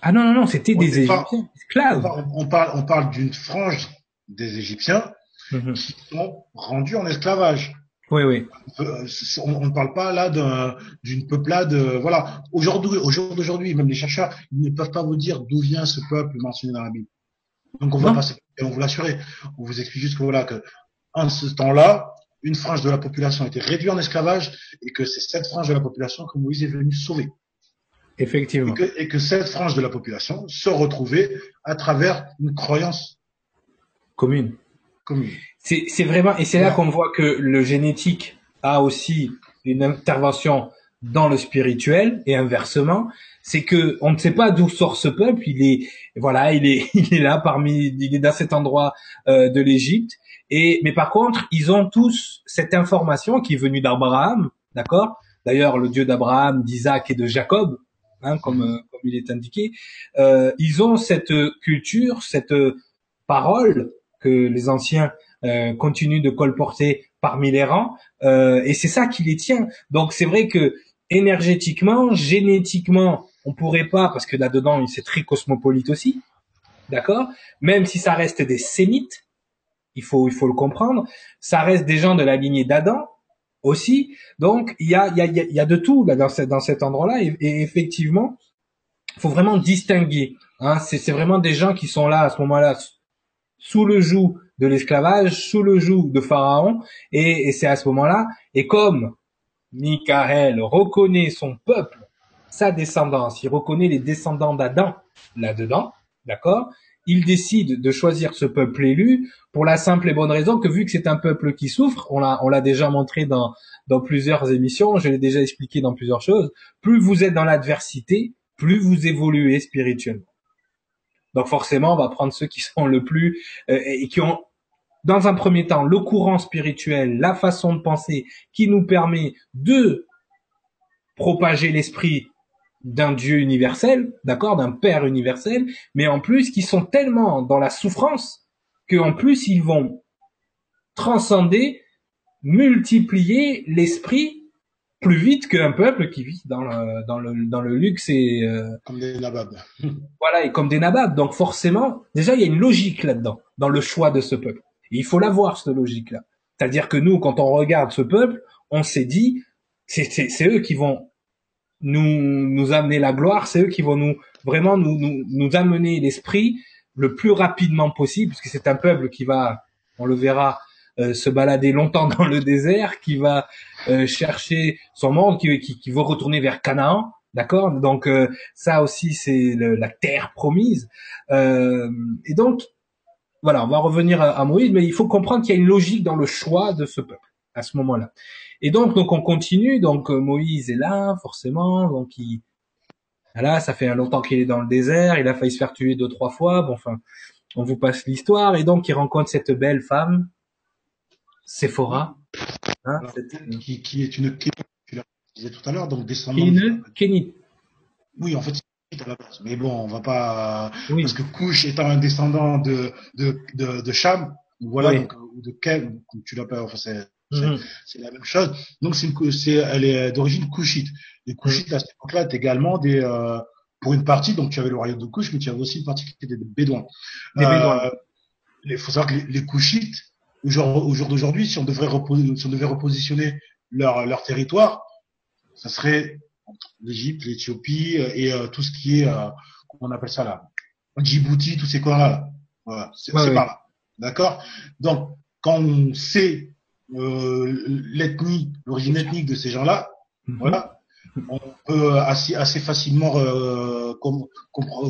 Ah non non non, c'était des Égyptiens esclaves. On parle, on parle, d'une frange des Égyptiens mm-hmm. qui sont rendus en esclavage. Oui, oui. Euh, on ne parle pas là d'une peuplade. Euh, voilà. Aujourd'hui, au jour d'aujourd'hui, même les chercheurs, ils ne peuvent pas vous dire d'où vient ce peuple mentionné dans la Bible. Donc on va passer, on vous l'assurer. On vous explique juste que voilà que en ce temps-là, une frange de la population a été réduite en esclavage et que c'est cette frange de la population que Moïse est venu sauver. Effectivement. Et que, et que cette frange de la population se retrouvait à travers une croyance commune. Commune. C'est vraiment, et c'est là qu'on voit que le génétique a aussi une intervention dans le spirituel et inversement, c'est que on ne sait pas d'où sort ce peuple. Il est, voilà, il est, il est là parmi, il est dans cet endroit euh, de l'Égypte. Et mais par contre, ils ont tous cette information qui est venue d'Abraham, d'accord? D'ailleurs, le Dieu d'Abraham, d'Isaac et de Jacob, hein, comme euh, comme il est indiqué, euh, ils ont cette culture, cette parole que les anciens euh, continue de colporter parmi les rangs, euh, et c'est ça qui les tient. Donc c'est vrai que énergétiquement, génétiquement, on pourrait pas, parce que là-dedans, c'est très cosmopolite aussi, d'accord? Même si ça reste des sémites, il faut, il faut le comprendre, ça reste des gens de la lignée d'Adam aussi. Donc il y a, y, a, y a de tout là dans, cette, dans cet endroit-là, et, et effectivement, faut vraiment distinguer. Hein, c'est vraiment des gens qui sont là à ce moment-là sous le joug de l'esclavage sous le joug de Pharaon, et, c'est à ce moment-là, et comme Michael reconnaît son peuple, sa descendance, il reconnaît les descendants d'Adam là-dedans, d'accord? Il décide de choisir ce peuple élu pour la simple et bonne raison que vu que c'est un peuple qui souffre, on l'a, on l'a déjà montré dans, dans plusieurs émissions, je l'ai déjà expliqué dans plusieurs choses, plus vous êtes dans l'adversité, plus vous évoluez spirituellement. Donc forcément, on va prendre ceux qui sont le plus euh, et qui ont dans un premier temps le courant spirituel, la façon de penser qui nous permet de propager l'esprit d'un Dieu universel, d'accord, d'un Père universel, mais en plus qui sont tellement dans la souffrance qu'en plus ils vont transcender, multiplier l'esprit plus vite qu'un peuple qui vit dans le, dans le, dans le luxe et euh, comme des nababs. voilà, et comme des nababs. Donc forcément, déjà il y a une logique là-dedans, dans le choix de ce peuple. Il faut l'avoir cette logique-là. C'est-à-dire que nous, quand on regarde ce peuple, on s'est dit, c'est eux qui vont nous nous amener la gloire, c'est eux qui vont nous vraiment nous nous, nous amener l'esprit le plus rapidement possible, puisque c'est un peuple qui va, on le verra, euh, se balader longtemps dans le désert, qui va euh, chercher son monde, qui, qui, qui veut retourner vers Canaan. D'accord? Donc euh, ça aussi c'est la terre promise. Euh, et donc voilà, on va revenir à, à Moïse, mais il faut comprendre qu'il y a une logique dans le choix de ce peuple à ce moment-là. Et donc donc on continue. Donc euh, Moïse est là forcément. Donc il voilà, ça fait longtemps qu'il est dans le désert. Il a failli se faire tuer deux trois fois. Bon enfin, on vous passe l'histoire. Et donc il rencontre cette belle femme, Séphora. Hein, Alors, cette, qui, qui est une tu l'as disais tout à l'heure, donc descendant. qui est une Kénite. Oui, en fait, à la base. Mais bon, on va pas. Oui. Parce que Couche étant un descendant de de de, de Cham, voilà, Oui. donc, ou de Ken, comme tu l'appelles, enfin c'est c'est la même chose. Donc c'est une c'est elle est d'origine couchite. Les couchites à cette époque-là étaient également des euh, pour une partie, donc tu avais le royaume de Couche, mais tu avais aussi une partie qui était des bédouins. Des Bédouins. Il faut savoir que les, les couchites, au jour, au jour d'aujourd'hui, si on devrait si on devait repositionner leur leur territoire, ça serait l'Égypte, l'Éthiopie euh, et euh, tout ce qui est euh, comment on appelle ça là, Djibouti, tous ces coins-là. Là. Voilà, c'est Ouais, par là. D'accord? Donc quand on sait euh, l'ethnie, l'origine ethnique de ces gens-là, Mhm. voilà, on peut assez assez facilement euh, com-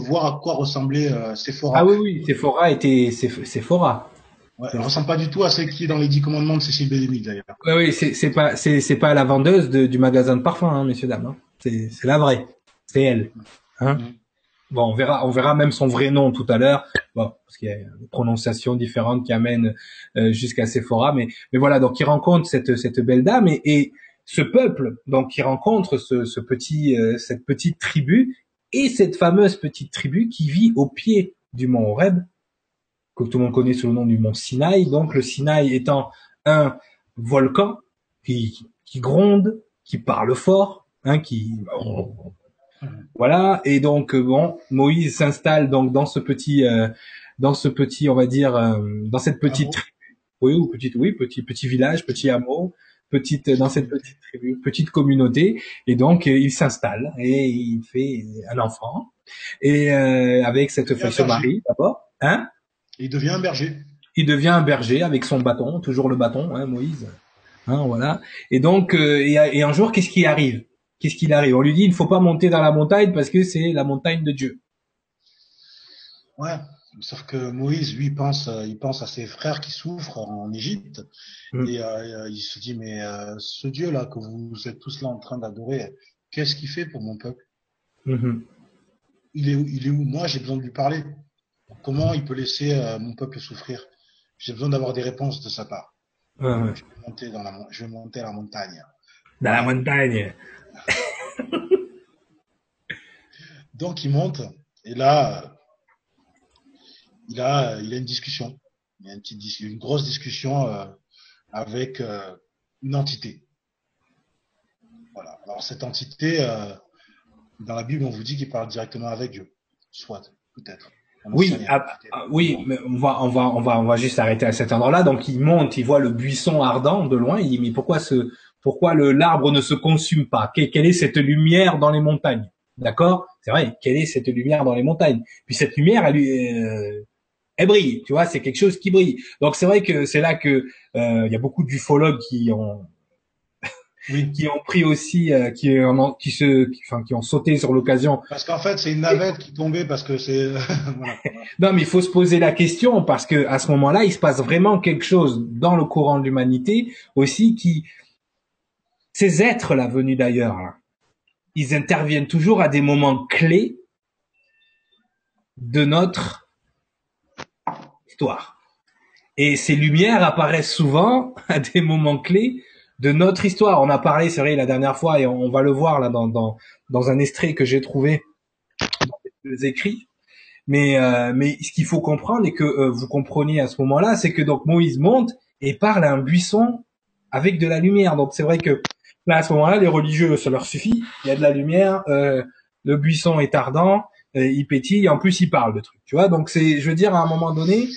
voir à quoi ressemblait euh, Sephora. Ah oui, oui, Sephora était Seph- Sephora. Ouais, elle ressemble pas du tout à celle qui est dans les Dix Commandements de Cécile B2000 d'ailleurs. Oui, oui, c'est c'est pas c'est c'est pas la vendeuse de- du magasin de parfum, hein, messieurs dames. hein. C'est c'est la vraie. C'est elle. Hein. Mhm. Bon, on verra on verra même son vrai nom tout à l'heure. Bon, parce qu'il y a des prononciations différentes qui amènent euh, jusqu'à Sephora, mais mais voilà. Donc il rencontre cette cette belle dame et, et ce peuple, donc il rencontre ce ce petit euh, cette petite tribu et cette fameuse petite tribu qui vit au pied du mont Horeb, que tout le monde connaît sous le nom du mont Sinaï. Donc le Sinaï étant un volcan qui, qui gronde, qui parle fort, hein, qui voilà. Et donc euh, bon, Moïse s'installe donc dans ce petit, euh, dans ce petit, on va dire, euh, dans cette petite tribu, oui, ou petite, oui, petit petit village, petit hameau, petite dans cette petite tribu, petite communauté. Et donc euh, il s'installe et il fait un enfant et euh, avec cette se berger. marie d'abord, hein. Il devient un berger. Il devient un berger avec son bâton, toujours le bâton, hein, Moïse. Hein, voilà. Et donc, euh, et, et un jour, qu'est-ce qui arrive? Qu'est-ce qu'il arrive? On lui dit, il ne faut pas monter dans la montagne parce que c'est la montagne de Dieu. Ouais. Sauf que Moïse, lui, pense, euh, il pense à ses frères qui souffrent en Égypte, Mm. et euh, il se dit mais euh, ce Dieu là que vous êtes tous là en train d'adorer, qu'est-ce qu'il fait pour mon peuple? Mhm. Il est où Il est où? Moi, j'ai besoin de lui parler. Comment il peut laisser euh, mon peuple souffrir? J'ai besoin d'avoir des réponses de sa part. Ouais, ouais. Je vais monter dans la, mon- je vais monter à la montagne. Dans la montagne. Donc il monte et là, euh, il a, il a une discussion, il y a une petite, dis- une grosse discussion euh, avec euh, une entité. Voilà. Alors cette entité, euh, dans la Bible, on vous dit qu'il parle directement avec Dieu. Soit, peut-être. Oui, ah, ah, oui, mais on va, on va, on va, on va juste arrêter à cet endroit-là. Donc il monte, il voit le buisson ardent de loin. Il dit mais pourquoi ce, pourquoi le l'arbre ne se consume pas? Quelle, quelle est cette lumière dans les montagnes? D'accord? C'est vrai. Quelle est cette lumière dans les montagnes? Puis cette lumière, elle, euh, elle brille. Tu vois, c'est quelque chose qui brille. Donc c'est vrai que c'est là que euh, il y a beaucoup d'ufologues qui ont Oui. qui ont pris aussi, euh, qui ont, qui se, qui, enfin, qui ont sauté sur l'occasion Parce qu'en fait, c'est une navette qui tombait parce que c'est, voilà. Non, mais il faut se poser la question parce que à ce moment-là, il se passe vraiment quelque chose dans le courant de l'humanité aussi qui ces êtres là venus d'ailleurs, ils interviennent toujours à des moments clés de notre histoire. Et ces lumières apparaissent souvent à des moments clés de notre histoire. On a parlé, c'est vrai, la dernière fois, et on va le voir là dans, dans, dans un extrait que j'ai trouvé dans les écrits. Mais, euh, mais ce qu'il faut comprendre et que euh, vous compreniez à ce moment-là, c'est que donc Moïse monte et parle à un buisson avec de la lumière. Donc c'est vrai que là à ce moment-là, les religieux, ça leur suffit. Il y a de la lumière, euh, le buisson est ardent, euh, il pétille, en plus il parle de trucs. Tu vois, donc c'est, je veux dire, à un moment donné,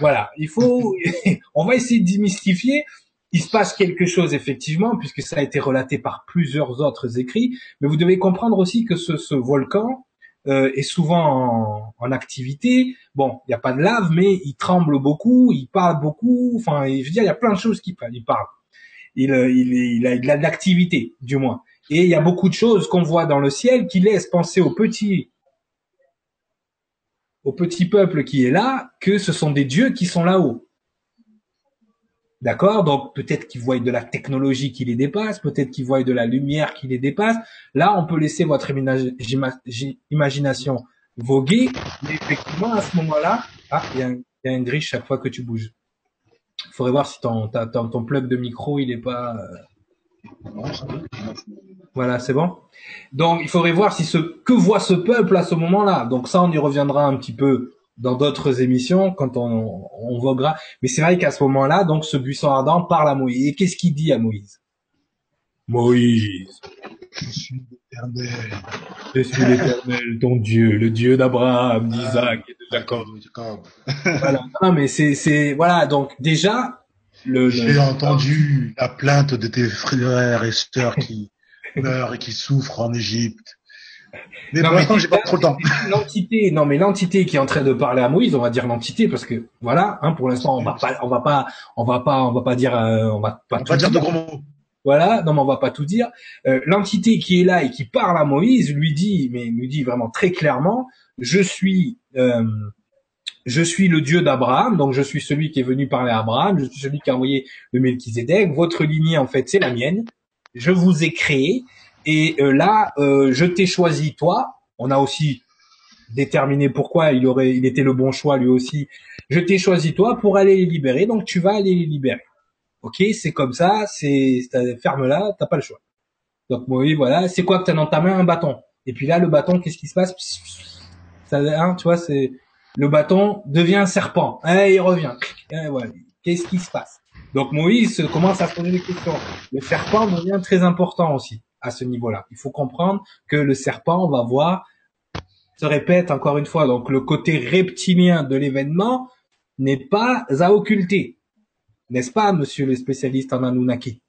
voilà, il faut, on va essayer de démystifier. Il se passe quelque chose effectivement, puisque ça a été relaté par plusieurs autres écrits, mais vous devez comprendre aussi que ce, volcan euh, est souvent en, activité. Bon, il n'y a pas de lave, mais il tremble beaucoup, il parle beaucoup. Enfin, je veux dire, il y a plein de choses qu'il il parle. Il, euh, il, il a de l'activité, du moins. Et il y a beaucoup de choses qu'on voit dans le ciel qui laissent penser aux petits, au petit peuple qui est là, que ce sont des dieux qui sont là-haut. D'accord? Donc peut-être qu'ils voient de la technologie qui les dépasse, peut-être qu'ils voient de la lumière qui les dépasse. Là, on peut laisser votre imagination voguer, mais effectivement, à ce moment-là, ah, il y, a une grille chaque fois que tu bouges. Il faudrait voir si ton, ton, plug de micro, il est pas... Euh, voilà, c'est bon? Donc, il faudrait voir si ce que voit ce peuple à ce moment-là. Donc ça, on y reviendra un petit peu dans d'autres émissions quand on, on voguera. Mais c'est vrai qu'à ce moment-là, donc ce buisson ardent parle à Moïse. Et qu'est-ce qu'il dit à Moïse? Moïse, je suis l'éternel. Je suis l'éternel, ton Dieu, le Dieu d'Abraham, d'Isaac et de Jacob. voilà. Non, mais c'est, c'est, voilà. Donc déjà, le. J'ai entendu la plainte de tes frères et sœurs qui meurent et qui souffrent en Égypte. Mais pour l'instant, j'ai pas trop le temps. L'entité, non, mais l'entité qui est en train de parler à Moïse, on va dire l'entité parce que voilà, hein, pour l'instant, on va pas, on va pas, on va pas, on va pas dire, euh, on va pas, dire, de gros mots. Voilà, non, mais on va pas tout dire. Euh, l'entité qui est là et qui parle à Moïse lui dit, mais lui dit vraiment très clairement, je suis, euh, je suis le Dieu d'Abraham, donc je suis celui qui est venu parler à Abraham, je suis celui qui a envoyé le Melchizedek. Votre lignée, en fait, c'est la mienne. Je vous ai créé et euh, là, euh, je t'ai choisi toi. On a aussi déterminé pourquoi il aurait, il était le bon choix lui aussi. Je t'ai choisi toi pour aller les libérer, donc tu vas aller les libérer. Ok, c'est comme ça, c'est ferme là, t'as pas le choix. Donc oui, voilà, c'est quoi que t'as dans ta main? Un bâton. Et puis là, le bâton, qu'est-ce qui se passe? Ça, hein, tu vois, c'est le bâton devient un serpent. Eh, il revient. Eh, voilà. Qu'est-ce qui se passe? Donc Moïse commence à se poser des questions. Le serpent devient très important aussi à ce niveau-là. Il faut comprendre que le serpent, on va voir, se répète encore une fois, donc le côté reptilien de l'événement n'est pas à occulter. N'est-ce pas, monsieur le spécialiste en Anunnaki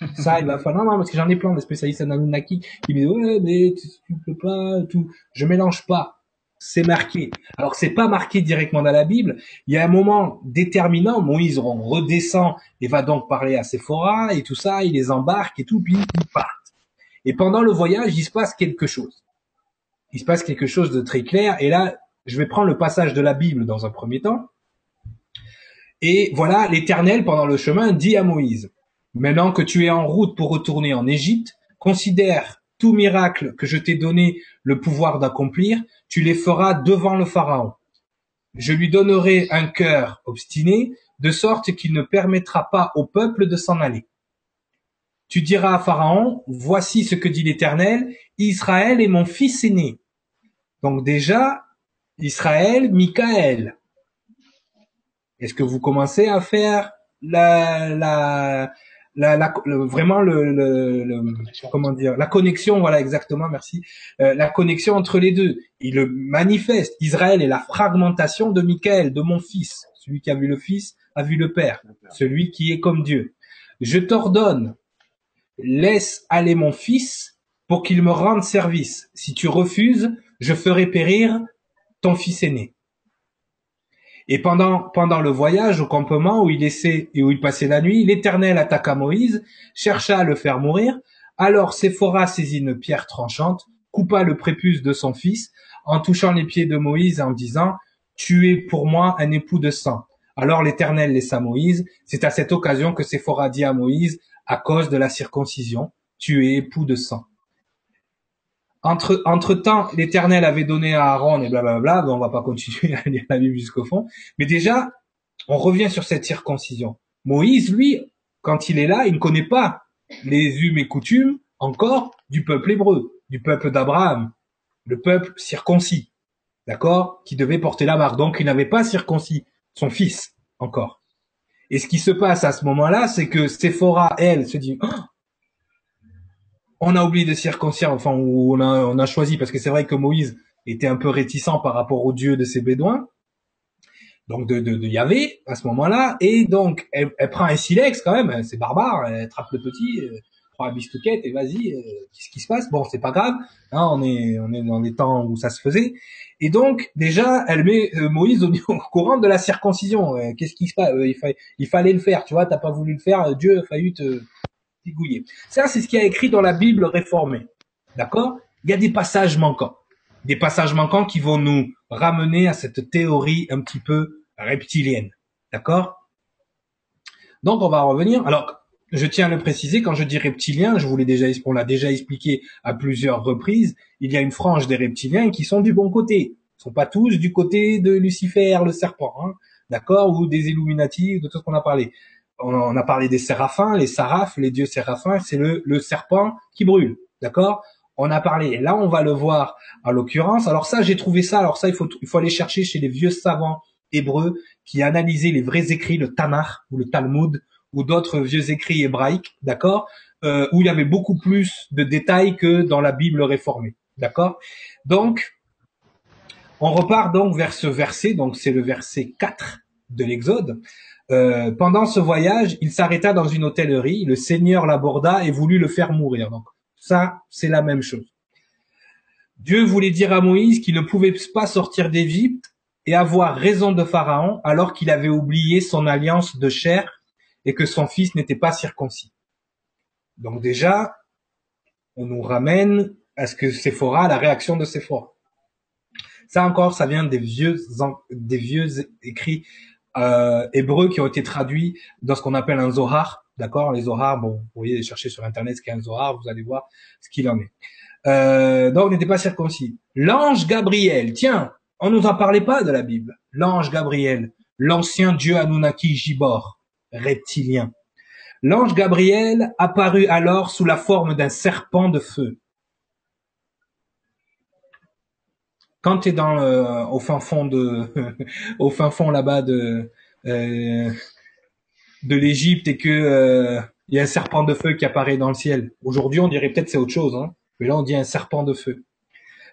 Ça, il va falloir, non, parce que j'en ai plein de spécialistes en Anunnaki qui me disent, ouais, mais tu, peux pas, tout. Je mélange pas. C'est marqué. Alors c'est pas marqué directement dans la Bible. Il y a un moment déterminant. Moïse redescend et va donc parler à Séphora et tout ça. Il les embarque et tout, puis il part. Et pendant le voyage, il se passe quelque chose. Il se passe quelque chose de très clair. Et là, je vais prendre le passage de la Bible dans un premier temps. Et voilà, l'Éternel, pendant le chemin, dit à Moïse, maintenant que tu es en route pour retourner en Égypte, considère tout miracle que je t'ai donné le pouvoir d'accomplir, tu les feras devant le Pharaon. Je lui donnerai un cœur obstiné, de sorte qu'il ne permettra pas au peuple de s'en aller. Tu diras à Pharaon, voici ce que dit l'Éternel, Israël est mon fils aîné. Donc déjà, Israël, Michaël. Est-ce que vous commencez à faire la, la, la, vraiment le, le, comment dire la connexion voilà exactement merci. Euh, la connexion entre les deux. Il le manifeste. Israël est la fragmentation de Michaël de mon fils. Celui qui a vu le fils a vu le père. Celui qui est comme Dieu. Je t'ordonne Laisse aller mon fils pour qu'il me rende service. Si tu refuses, je ferai périr ton fils aîné. Et pendant, pendant le voyage au campement où il laissait et où il passait la nuit, l'Éternel attaqua Moïse, chercha à le faire mourir. Alors Séphora saisit une pierre tranchante, coupa le prépuce de son fils, en touchant les pieds de Moïse en disant, Tu es pour moi un époux de sang. Alors l'Éternel laissa Moïse. C'est à cette occasion que Séphora dit à Moïse, à cause de la circoncision, tu es époux de sang. Entre, entre temps, l'Éternel avait donné à Aaron et blablabla, donc on va pas continuer à lire la Bible jusqu'au fond. Mais déjà, on revient sur cette circoncision. Moïse, lui, quand il est là, il ne connaît pas les humes et coutumes encore du peuple hébreu, du peuple d'Abraham, le peuple circoncis, d'accord, qui devait porter la marque. Donc il n'avait pas circoncis son fils encore. Et ce qui se passe à ce moment-là, c'est que Sephora, elle, se dit, oh, on a oublié de circoncire, enfin, on a, on a choisi, parce que c'est vrai que Moïse était un peu réticent par rapport au dieu de ses bédouins, donc de, de, de Yahvé, à ce moment-là, et donc, elle, prend un silex quand même, c'est barbare, elle trappe le petit, trois bistouquettes et vas-y, euh, qu'est-ce qui se passe? Bon, c'est pas grave, hein, on est on est dans les temps où ça se faisait. Et donc déjà, elle met euh, Moïse au, courant de la circoncision. Euh, qu'est-ce qui se passe? Il, il fallait le faire, tu vois, t'as pas voulu le faire, Dieu a failli te dégouiller. Ça, c'est ce qui a écrit dans la Bible réformée. D'accord? Il y a des passages manquants. Des passages manquants qui vont nous ramener à cette théorie un petit peu reptilienne. D'accord? Donc, on va revenir. Alors, je tiens à le préciser, quand je dis reptilien, je vous l'ai déjà, on l'a déjà expliqué à plusieurs reprises, il y a une frange des reptiliens qui sont du bon côté. Ils sont pas tous du côté de Lucifer, le serpent, hein, d'accord, ou des Illuminati, de tout ce qu'on a parlé. On a parlé des séraphins, les sarafs, les dieux séraphins, c'est le, le serpent qui brûle, d'accord? On a parlé, et là on va le voir à l'occurrence. Alors ça, j'ai trouvé ça, alors ça, il faut, il faut aller chercher chez les vieux savants hébreux qui analysaient les vrais écrits, le Tanakh ou le Talmud, ou d'autres vieux écrits hébraïques, d'accord, euh, où il y avait beaucoup plus de détails que dans la Bible réformée, d'accord. Donc, on repart donc vers ce verset, donc c'est le verset 4 de l'Exode. Euh, pendant ce voyage, il s'arrêta dans une hôtellerie, le Seigneur l'aborda et voulut le faire mourir. Donc ça, c'est la même chose. Dieu voulait dire à Moïse qu'il ne pouvait pas sortir d'Égypte et avoir raison de Pharaon alors qu'il avait oublié son alliance de chair et que son fils n'était pas circoncis. Donc déjà, on nous ramène à ce que Séphora, la réaction de Séphora. Ça encore, ça vient des vieux, des vieux écrits euh, hébreux qui ont été traduits dans ce qu'on appelle un Zohar. D'accord? Les Zohar, bon, vous voyez, chercher sur Internet ce qu'est un Zohar, vous allez voir ce qu'il en est. Euh, donc, n'était pas circoncis. L'ange Gabriel, tiens, on nous en parlait pas de la Bible. L'ange Gabriel, l'ancien dieu Anunnaki Jibor, reptilien. L'ange Gabriel apparut alors sous la forme d'un serpent de feu. Quand tu es dans euh, au fin fond de au fin fond là-bas de euh, de l'Égypte et que euh, y a un serpent de feu qui apparaît dans le ciel. Aujourd'hui, on dirait peut-être c'est autre chose, hein. mais là on dit un serpent de feu.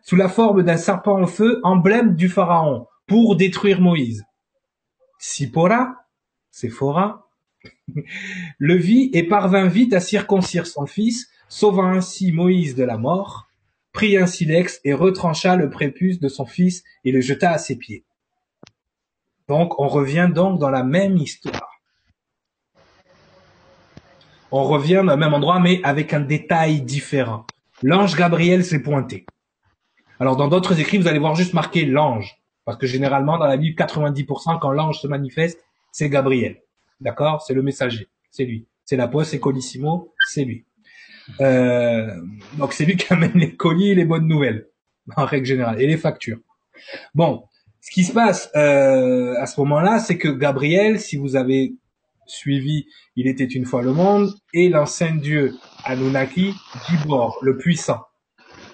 Sous la forme d'un serpent de feu, emblème du pharaon, pour détruire Moïse. Sipora, Sephora, le vit et parvint vite à circoncire son fils, sauvant ainsi Moïse de la mort, prit un silex et retrancha le prépuce de son fils et le jeta à ses pieds. Donc on revient donc dans la même histoire. On revient au même endroit mais avec un détail différent. L'ange Gabriel s'est pointé. Alors dans d'autres écrits, vous allez voir juste marqué l'ange. Parce que généralement, dans la Bible, 90%, quand l'ange se manifeste, c'est Gabriel. D'accord? C'est le messager. C'est lui. C'est la poste, c'est Colissimo, c'est lui. Euh, donc c'est lui qui amène les colis et les bonnes nouvelles, en règle générale, et les factures. Bon, ce qui se passe euh, à ce moment-là, c'est que Gabriel, si vous avez suivi Il était une fois le monde, et l'ancien dieu Anunnaki, Gibor, le puissant.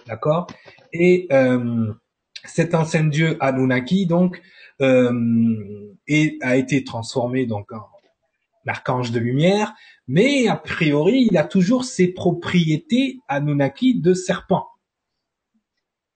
D'accord? Et euh, cet ancien dieu Anunnaki, donc, euh, et, a été transformé donc en, l'archange de lumière, mais a priori, il a toujours ses propriétés Anunnaki de serpent.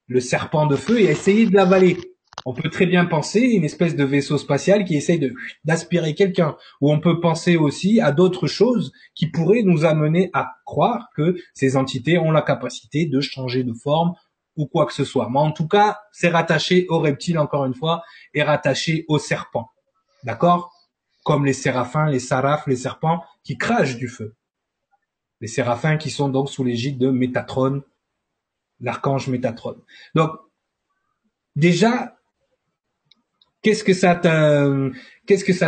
Le serpent de feu et a essayé de l'avaler. On peut très bien penser une espèce de vaisseau spatial qui essaye d'aspirer quelqu'un. Ou on peut penser aussi à d'autres choses qui pourraient nous amener à croire que ces entités ont la capacité de changer de forme ou quoi que ce soit. Mais en tout cas, c'est rattaché au reptile encore une fois et rattaché au serpent. D'accord? Comme les séraphins, les sarafs, les serpents, qui crachent du feu. Les séraphins qui sont donc sous l'égide de Métatron, l'archange Métatron. Donc, déjà, qu'est-ce que ça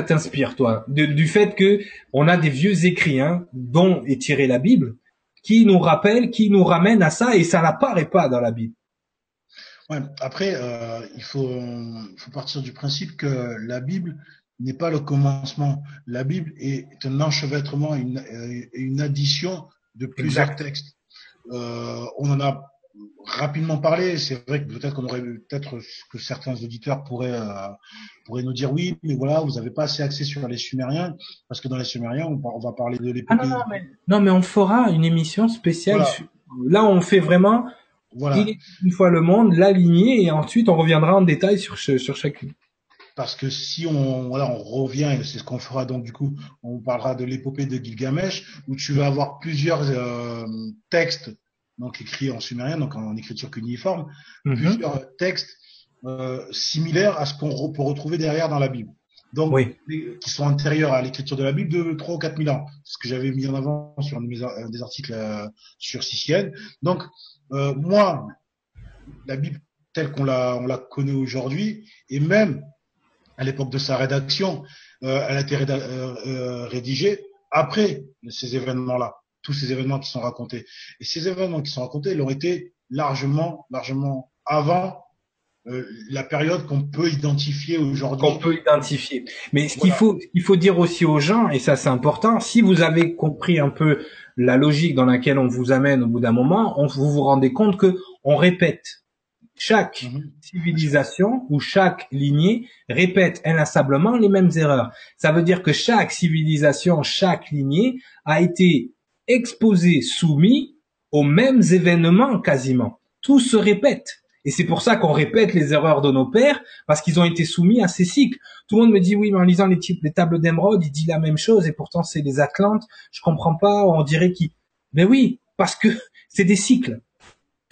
t'inspire, toi, du fait que on a des vieux écrits, hein, dont est tirée la Bible, qui nous rappellent, qui nous ramènent à ça, et ça n'apparaît pas dans la Bible. Ouais, après, euh, il faut, faut partir du principe que la Bible, n'est pas le commencement. La Bible est un enchevêtrement, une, euh, une addition de plusieurs textes. Euh, on en a rapidement parlé. C'est vrai que peut-être qu'on aurait peut-être que certains auditeurs pourraient euh, pourraient nous dire oui, mais voilà, vous n'avez pas assez accès sur les Sumériens parce que dans les Sumériens, on, va parler de l'épopée. Ah non, non, mais, non, mais on fera une émission spéciale. Là, on fait vraiment voilà. une fois le monde, la lignée, et ensuite on reviendra en détail sur sur chacune. Parce que si on, voilà, on revient, et c'est ce qu'on fera donc du coup, on parlera de l'épopée de Gilgamesh, où tu vas avoir plusieurs euh, textes, donc écrits en sumérien, donc en écriture cuniforme, Mhm. plusieurs textes euh, similaires à ce qu'on re- peut retrouver derrière dans la Bible. Donc, Oui. les- qui sont antérieurs à l'écriture de la Bible de 3 ou 4 000 ans. Ce que j'avais mis en avant sur un, de mes ar- un des articles euh, sur Sicienne. Donc, euh, moi, la Bible telle qu'on la, on la connaît aujourd'hui, et même à l'époque de sa rédaction, euh, elle a été réda- euh, euh, rédigée après ces événements-là, tous ces événements qui sont racontés. Et ces événements qui sont racontés, ils ont été largement, largement avant euh, la période qu'on peut identifier aujourd'hui. qu'on peut identifier. Mais ce qu'il faut, il faut dire aussi aux gens, et ça c'est important, si vous avez compris un peu la logique dans laquelle on vous amène au bout d'un moment, on, vous vous rendez compte que on répète chaque Mhm. civilisation ou chaque lignée répète inlassablement les mêmes erreurs. Ça veut dire que chaque civilisation, chaque lignée a été exposée, soumis aux mêmes événements quasiment. Tout se répète. Et c'est pour ça qu'on répète les erreurs de nos pères, parce qu'ils ont été soumis à ces cycles. Tout le monde me dit oui, mais en lisant les, types, les tables d'émeraude, il dit la même chose, et pourtant c'est les Atlantes. Je comprends pas, on dirait qu'ils... Mais oui, parce que c'est des cycles.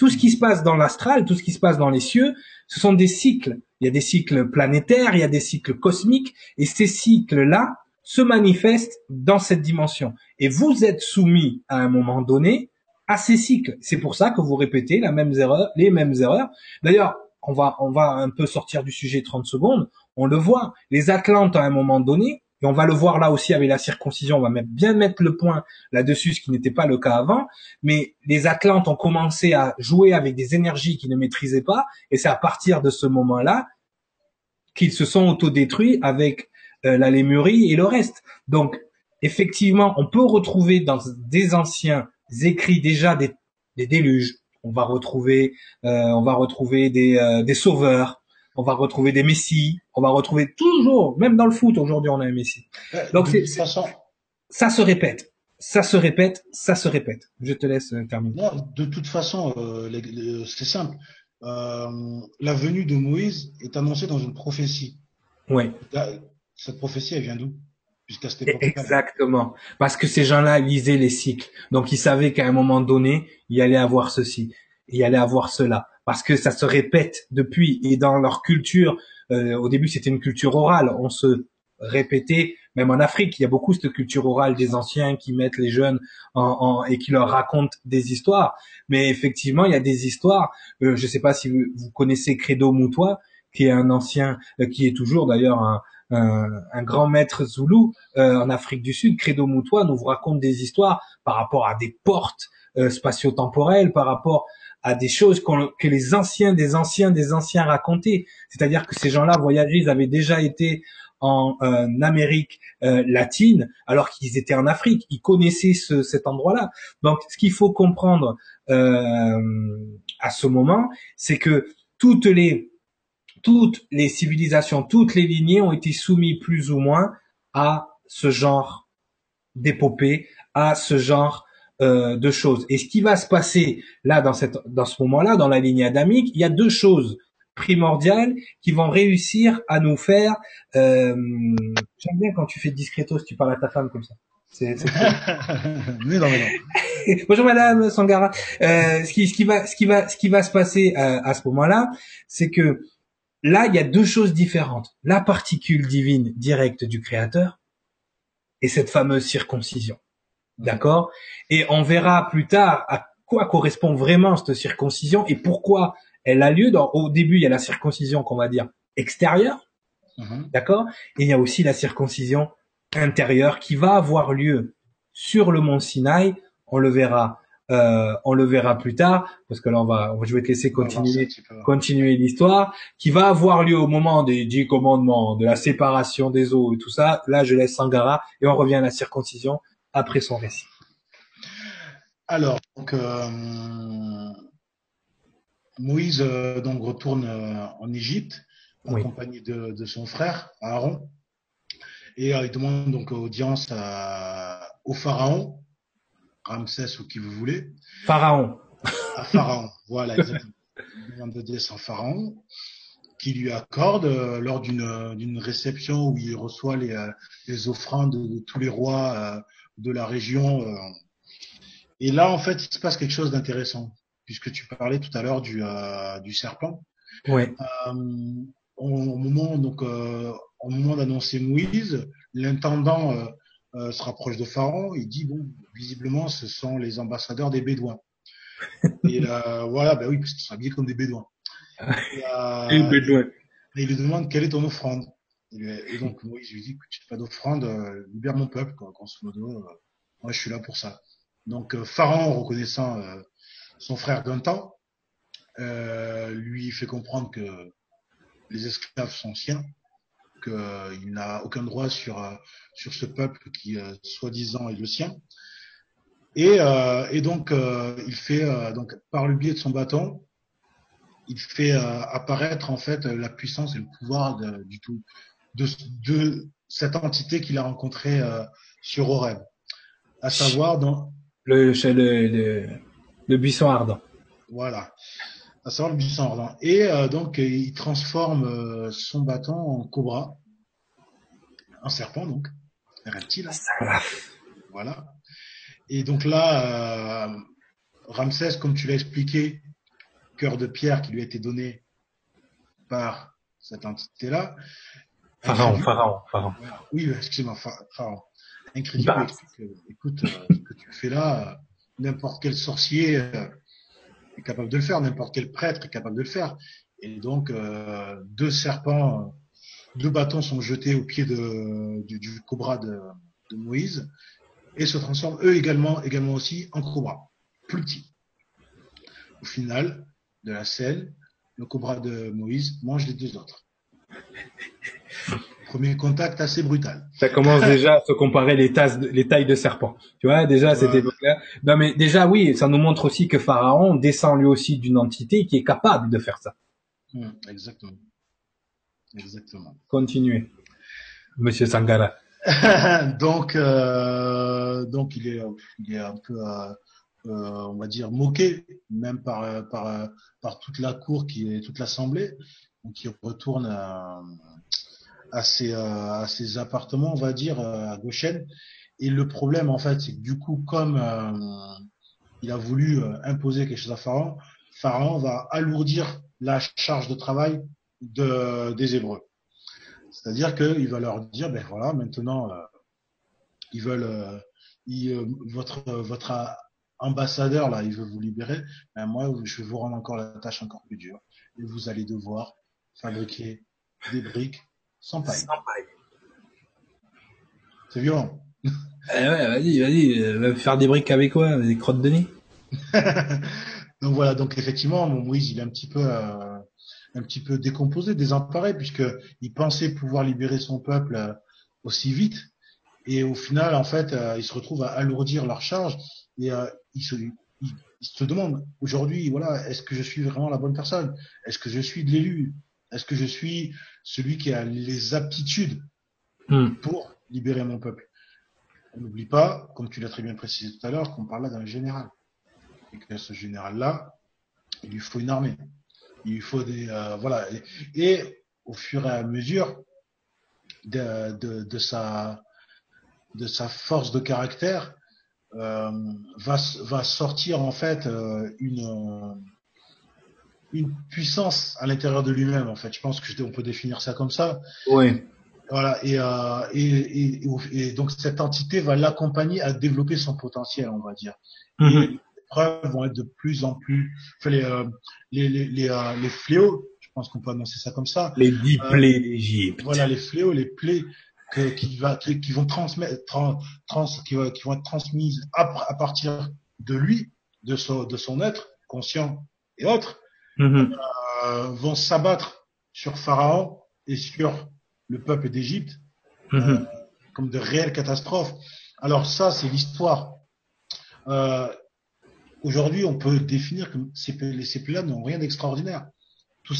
Tout ce qui se passe dans l'astral, tout ce qui se passe dans les cieux, ce sont des cycles. Il y a des cycles planétaires, il y a des cycles cosmiques, et ces cycles-là se manifestent dans cette dimension. Et vous êtes soumis à un moment donné à ces cycles. C'est pour ça que vous répétez la même erreur, les mêmes erreurs. D'ailleurs, on va, on va un peu sortir du sujet 30 secondes. On le voit. Les Atlantes, à un moment donné, et on va le voir là aussi avec la circoncision, on va même bien mettre le point là-dessus, ce qui n'était pas le cas avant, mais les Atlantes ont commencé à jouer avec des énergies qu'ils ne maîtrisaient pas, et c'est à partir de ce moment-là qu'ils se sont autodétruits avec euh, la Lémurie et le reste. Donc, effectivement, on peut retrouver dans des anciens écrits déjà des, déluges. On va retrouver, euh, on va retrouver des, euh, des sauveurs. On va retrouver des messies. On va retrouver toujours, même dans le foot aujourd'hui, on a un messie. Euh, Donc, c'est- Ça se répète, ça se répète, ça se répète. Je te laisse euh, terminer. non, de toute façon, euh, les- c'est simple. Euh, la venue de Moïse est annoncée dans une prophétie. Oui. Cette prophétie, elle vient d'où? Jusqu'à cette époque. Exactement. Parce que ces gens-là lisaient les cycles. Donc ils savaient qu'à un moment donné, il y allait avoir ceci, il y allait avoir cela. Parce que ça se répète depuis. Et dans leur culture, euh, au début c'était une culture orale. On se répétait, même en Afrique, il y a beaucoup cette culture orale des anciens qui mettent les jeunes en, en- et qui leur racontent des histoires. Mais effectivement, il y a des histoires. Euh, je ne sais pas si vous, vous connaissez Credo Moutois, qui est un ancien, euh, qui est toujours d'ailleurs un, un, un grand maître zoulou euh, en Afrique du Sud, Credo Moutois, nous raconte des histoires par rapport à des portes euh, spatio-temporelles, par rapport à des choses que les anciens des anciens des anciens racontaient. C'est-à-dire que ces gens-là voyageaient, ils avaient déjà été en euh, Amérique euh, latine alors qu'ils étaient en Afrique. Ils connaissaient ce, cet endroit-là. Donc, ce qu'il faut comprendre euh, à ce moment, c'est que toutes les toutes les civilisations, toutes les lignées ont été soumises plus ou moins à ce genre d'épopée, à ce genre euh, de choses. Et ce qui va se passer là dans cette dans ce moment-là, dans la lignée adamique, il y a deux choses primordiales qui vont réussir à nous faire. Euh, J'aime bien quand tu fais discretos, tu parles à ta femme comme ça. C'est c'est mais non, mais non. Bonjour Madame Sangara. Euh, ce, qui, ce qui va, ce qui va, ce qui va se passer euh, à ce moment-là, c'est que là, il y a deux choses différentes la particule divine directe du Créateur et cette fameuse circoncision. D'accord? Et on verra plus tard à quoi correspond vraiment cette circoncision et pourquoi elle a lieu. Dans, au début, il y a la circoncision qu'on va dire extérieure, Mhm. D'accord? Et il y a aussi la circoncision intérieure qui va avoir lieu sur le mont Sinaï. On le verra, euh, on le verra plus tard parce que là on va, je vais te laisser continuer, continuer l'histoire qui va avoir lieu au moment des dix commandements, de la séparation des eaux et tout ça. Là, je laisse Sangara et on revient à la circoncision après son récit. Alors, donc, euh, Moïse euh, donc retourne euh, en Égypte en Oui. compagnie de, de son frère Aaron et il demande donc audience à- au pharaon, Ramsès ou qui vous voulez, Pharaon. à Pharaon. voilà, exactement. Il demande à Pharaon qui lui accorde lors d'une réception où il reçoit les, les offrandes de, tous les rois de la région. Et là, en fait, il se passe quelque chose d'intéressant, puisque tu parlais tout à l'heure du, du serpent. Ouais. au, moment donc au moment d'annoncer Moïse, l'intendant se rapproche de Pharaon. Il dit bon, visiblement, ce sont les ambassadeurs des Bédouins. Et voilà, ben oui, parce qu'ils sont habillés comme des Bédouins. Et, euh, il lui demande quelle est ton offrande. Et, donc Moïse lui dit écoute, j'ai pas d'offrande, euh, libère mon peuple, grosso modo. Euh, moi, je suis là pour ça. Donc Pharaon, reconnaissant son frère temps, lui fait comprendre que les esclaves sont siens, qu'il n'a aucun droit sur sur ce peuple qui soi-disant est le sien. Et, et donc il fait donc par le biais de son bâton, il fait euh, apparaître en fait la puissance et le pouvoir du tout de, de cette entité qu'il a rencontrée euh, sur Oreb, à savoir dans le, le, le, buisson ardent. Voilà, à savoir le buisson ardent. Et euh, donc il transforme son bâton en cobra, en serpent donc, un reptile. Voilà. Et donc là, Ramsès, comme tu l'as expliqué, cœur de pierre qui lui a été donné par cette entité-là. Pharaon, Pharaon, Pharaon. Oui, excusez-moi, Pharaon. Incrédible. écoute, euh, ce que tu fais là, n'importe quel sorcier euh, est capable de le faire, n'importe quel prêtre est capable de le faire. Et donc, euh, deux serpents, deux bâtons sont jetés au pied de, du, cobra de, de, Moïse et se transforment eux également, également aussi en cobra, plus petit. Au final, de la selle, le cobra de Moïse mange les deux autres. Premier contact assez brutal. Ça commence déjà à se comparer les, les tailles de serpent. Tu vois, déjà, c'était là Non, mais déjà, oui, ça nous montre aussi que Pharaon descend lui aussi d'une entité qui est capable de faire ça. Hmm, exactement. Exactement. Continuez. Monsieur Sangara. donc, euh, donc il est, il est un peu, euh, euh, on va dire moqué même par par par toute la cour qui est toute l'assemblée qui retourne à, à ses à ses appartements on va dire à Goshen et le problème en fait c'est que du coup comme euh, il a voulu euh, imposer quelque chose à Pharaon Pharaon va alourdir la charge de travail de des Hébreux c'est-à-dire qu'il va leur dire ben voilà maintenant ils veulent votre votre ambassadeur, là, il veut vous libérer, ben moi, je vais vous rendre encore la tâche encore plus dure. Et vous allez devoir fabriquer des briques sans paille. Sans paille. C'est violent. Eh ouais, vas-y, vas-y, euh, faire des briques avec quoi Des crottes de nez Donc voilà, donc effectivement, mon Moïse, il est un petit peu, euh, un petit peu décomposé, désemparé, puisque il pensait pouvoir libérer son peuple euh, aussi vite, et au final, en fait, il se retrouve à alourdir leur charge et il, se, il, se demande aujourd'hui, voilà, est-ce que je suis vraiment la bonne personne? Est-ce que je suis de l'élu? Est-ce que je suis celui qui a les aptitudes hmm. pour libérer mon peuple? N'oublie pas, comme tu l'as très bien précisé tout à l'heure, qu'on parle là d'un général. Et que ce général-là, il lui faut une armée. Il lui faut des... Euh, voilà. Et, au fur et à mesure de, de, de, sa, de sa force de caractère, euh, va, va sortir en fait euh, une une puissance à l'intérieur de lui-même en fait. Je pense que on peut définir ça comme ça. Oui. Voilà et, euh, et, et, et, donc cette entité va l'accompagner à développer son potentiel, on va dire. Mm -hmm. les preuves vont être de plus en plus. Enfin, les, euh, les, les, les, euh, les, fléaux, je pense qu'on peut annoncer ça comme ça. Les dix plaies d'Égypte. Voilà les fléaux, les plaies qui, va, qui, vont transmettre, trans, qui, va, qui, vont être transmises à, à, partir de lui, de son, de son être conscient et autres, mm-hmm. euh, vont s'abattre sur Pharaon et sur le peuple d'Égypte euh, comme de réelles catastrophes. Alors ça, c'est l'histoire. Euh, Aujourd'hui, on peut définir que ces, ces là n'ont rien d'extraordinaire.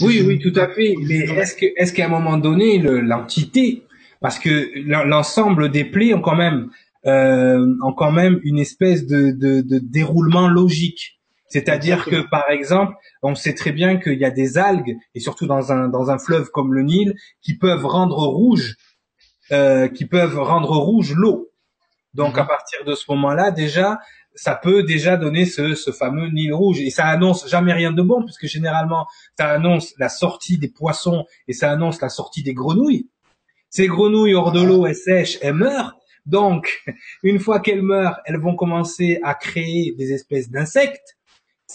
Oui, oui, tout à fait. Mais est-ce que, est-ce qu'à un moment donné, l'entité parce que l'ensemble des plaies ont quand même euh, ont quand même une espèce de, de, de déroulement logique. C'est-à-dire que, par exemple, on sait très bien qu'il y a des algues, et surtout dans un, dans un fleuve comme le Nil, qui peuvent rendre rouge, euh, qui peuvent rendre rouge l'eau. Donc, Mhm. à partir de ce moment-là, déjà, ça peut déjà donner ce, ce fameux Nil rouge. Et ça annonce jamais rien de bon, puisque généralement, ça annonce la sortie des poissons et ça annonce la sortie des grenouilles. Ces grenouilles hors de l'eau, elles sèchent, elles meurent. Donc, une fois qu'elles meurent, elles vont commencer à créer des espèces d'insectes.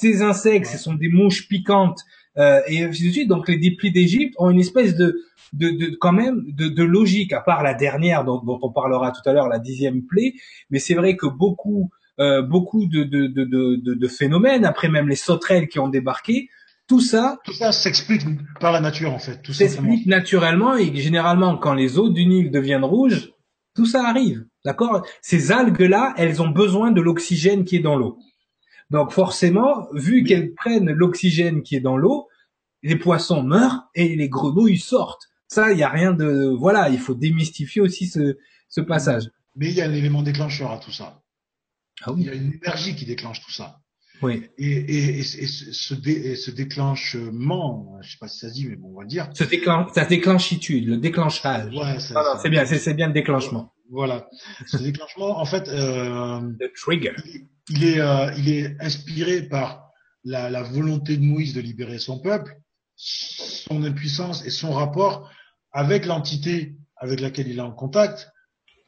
Ces insectes, ce sont des mouches piquantes euh, et ainsi de suite. Donc, les déplis d'Égypte ont une espèce de, de, de quand même de, de logique, à part la dernière dont, dont on parlera tout à l'heure, la dixième plaie. Mais c'est vrai que beaucoup, euh, beaucoup de, de, de, de, phénomènes, après même les sauterelles qui ont débarqué, tout ça Tout ça s'explique par la nature, en fait, tout simplement. s'explique naturellement et généralement quand les eaux du Nil deviennent rouges, tout ça arrive. D'accord? Ces algues-là, elles ont besoin de l'oxygène qui est dans l'eau. Donc forcément, vu qu'elles prennent l'oxygène qui est dans l'eau, les poissons meurent et les grenouilles sortent. Ça, il y a rien de voilà, il faut démystifier aussi ce, ce passage. Mais il y a un élément déclencheur à tout ça. Ah Il y a une énergie qui déclenche tout ça. Oui. Et, et, et, ce- et ce, ce dé- et ce déclenchement, je sais pas si ça se dit, mais bon, on va dire. Ce déclen ça déclenchitude, le déclenchage. Ouais, ça- Ah c'est bien, c'est bien le déclenchement. Voilà. Ce déclenchement, en fait, euh, Le trigger. il est, euh, il est inspiré par la, la volonté de Moïse de libérer son peuple, son impuissance et son rapport avec l'entité avec laquelle il est en contact.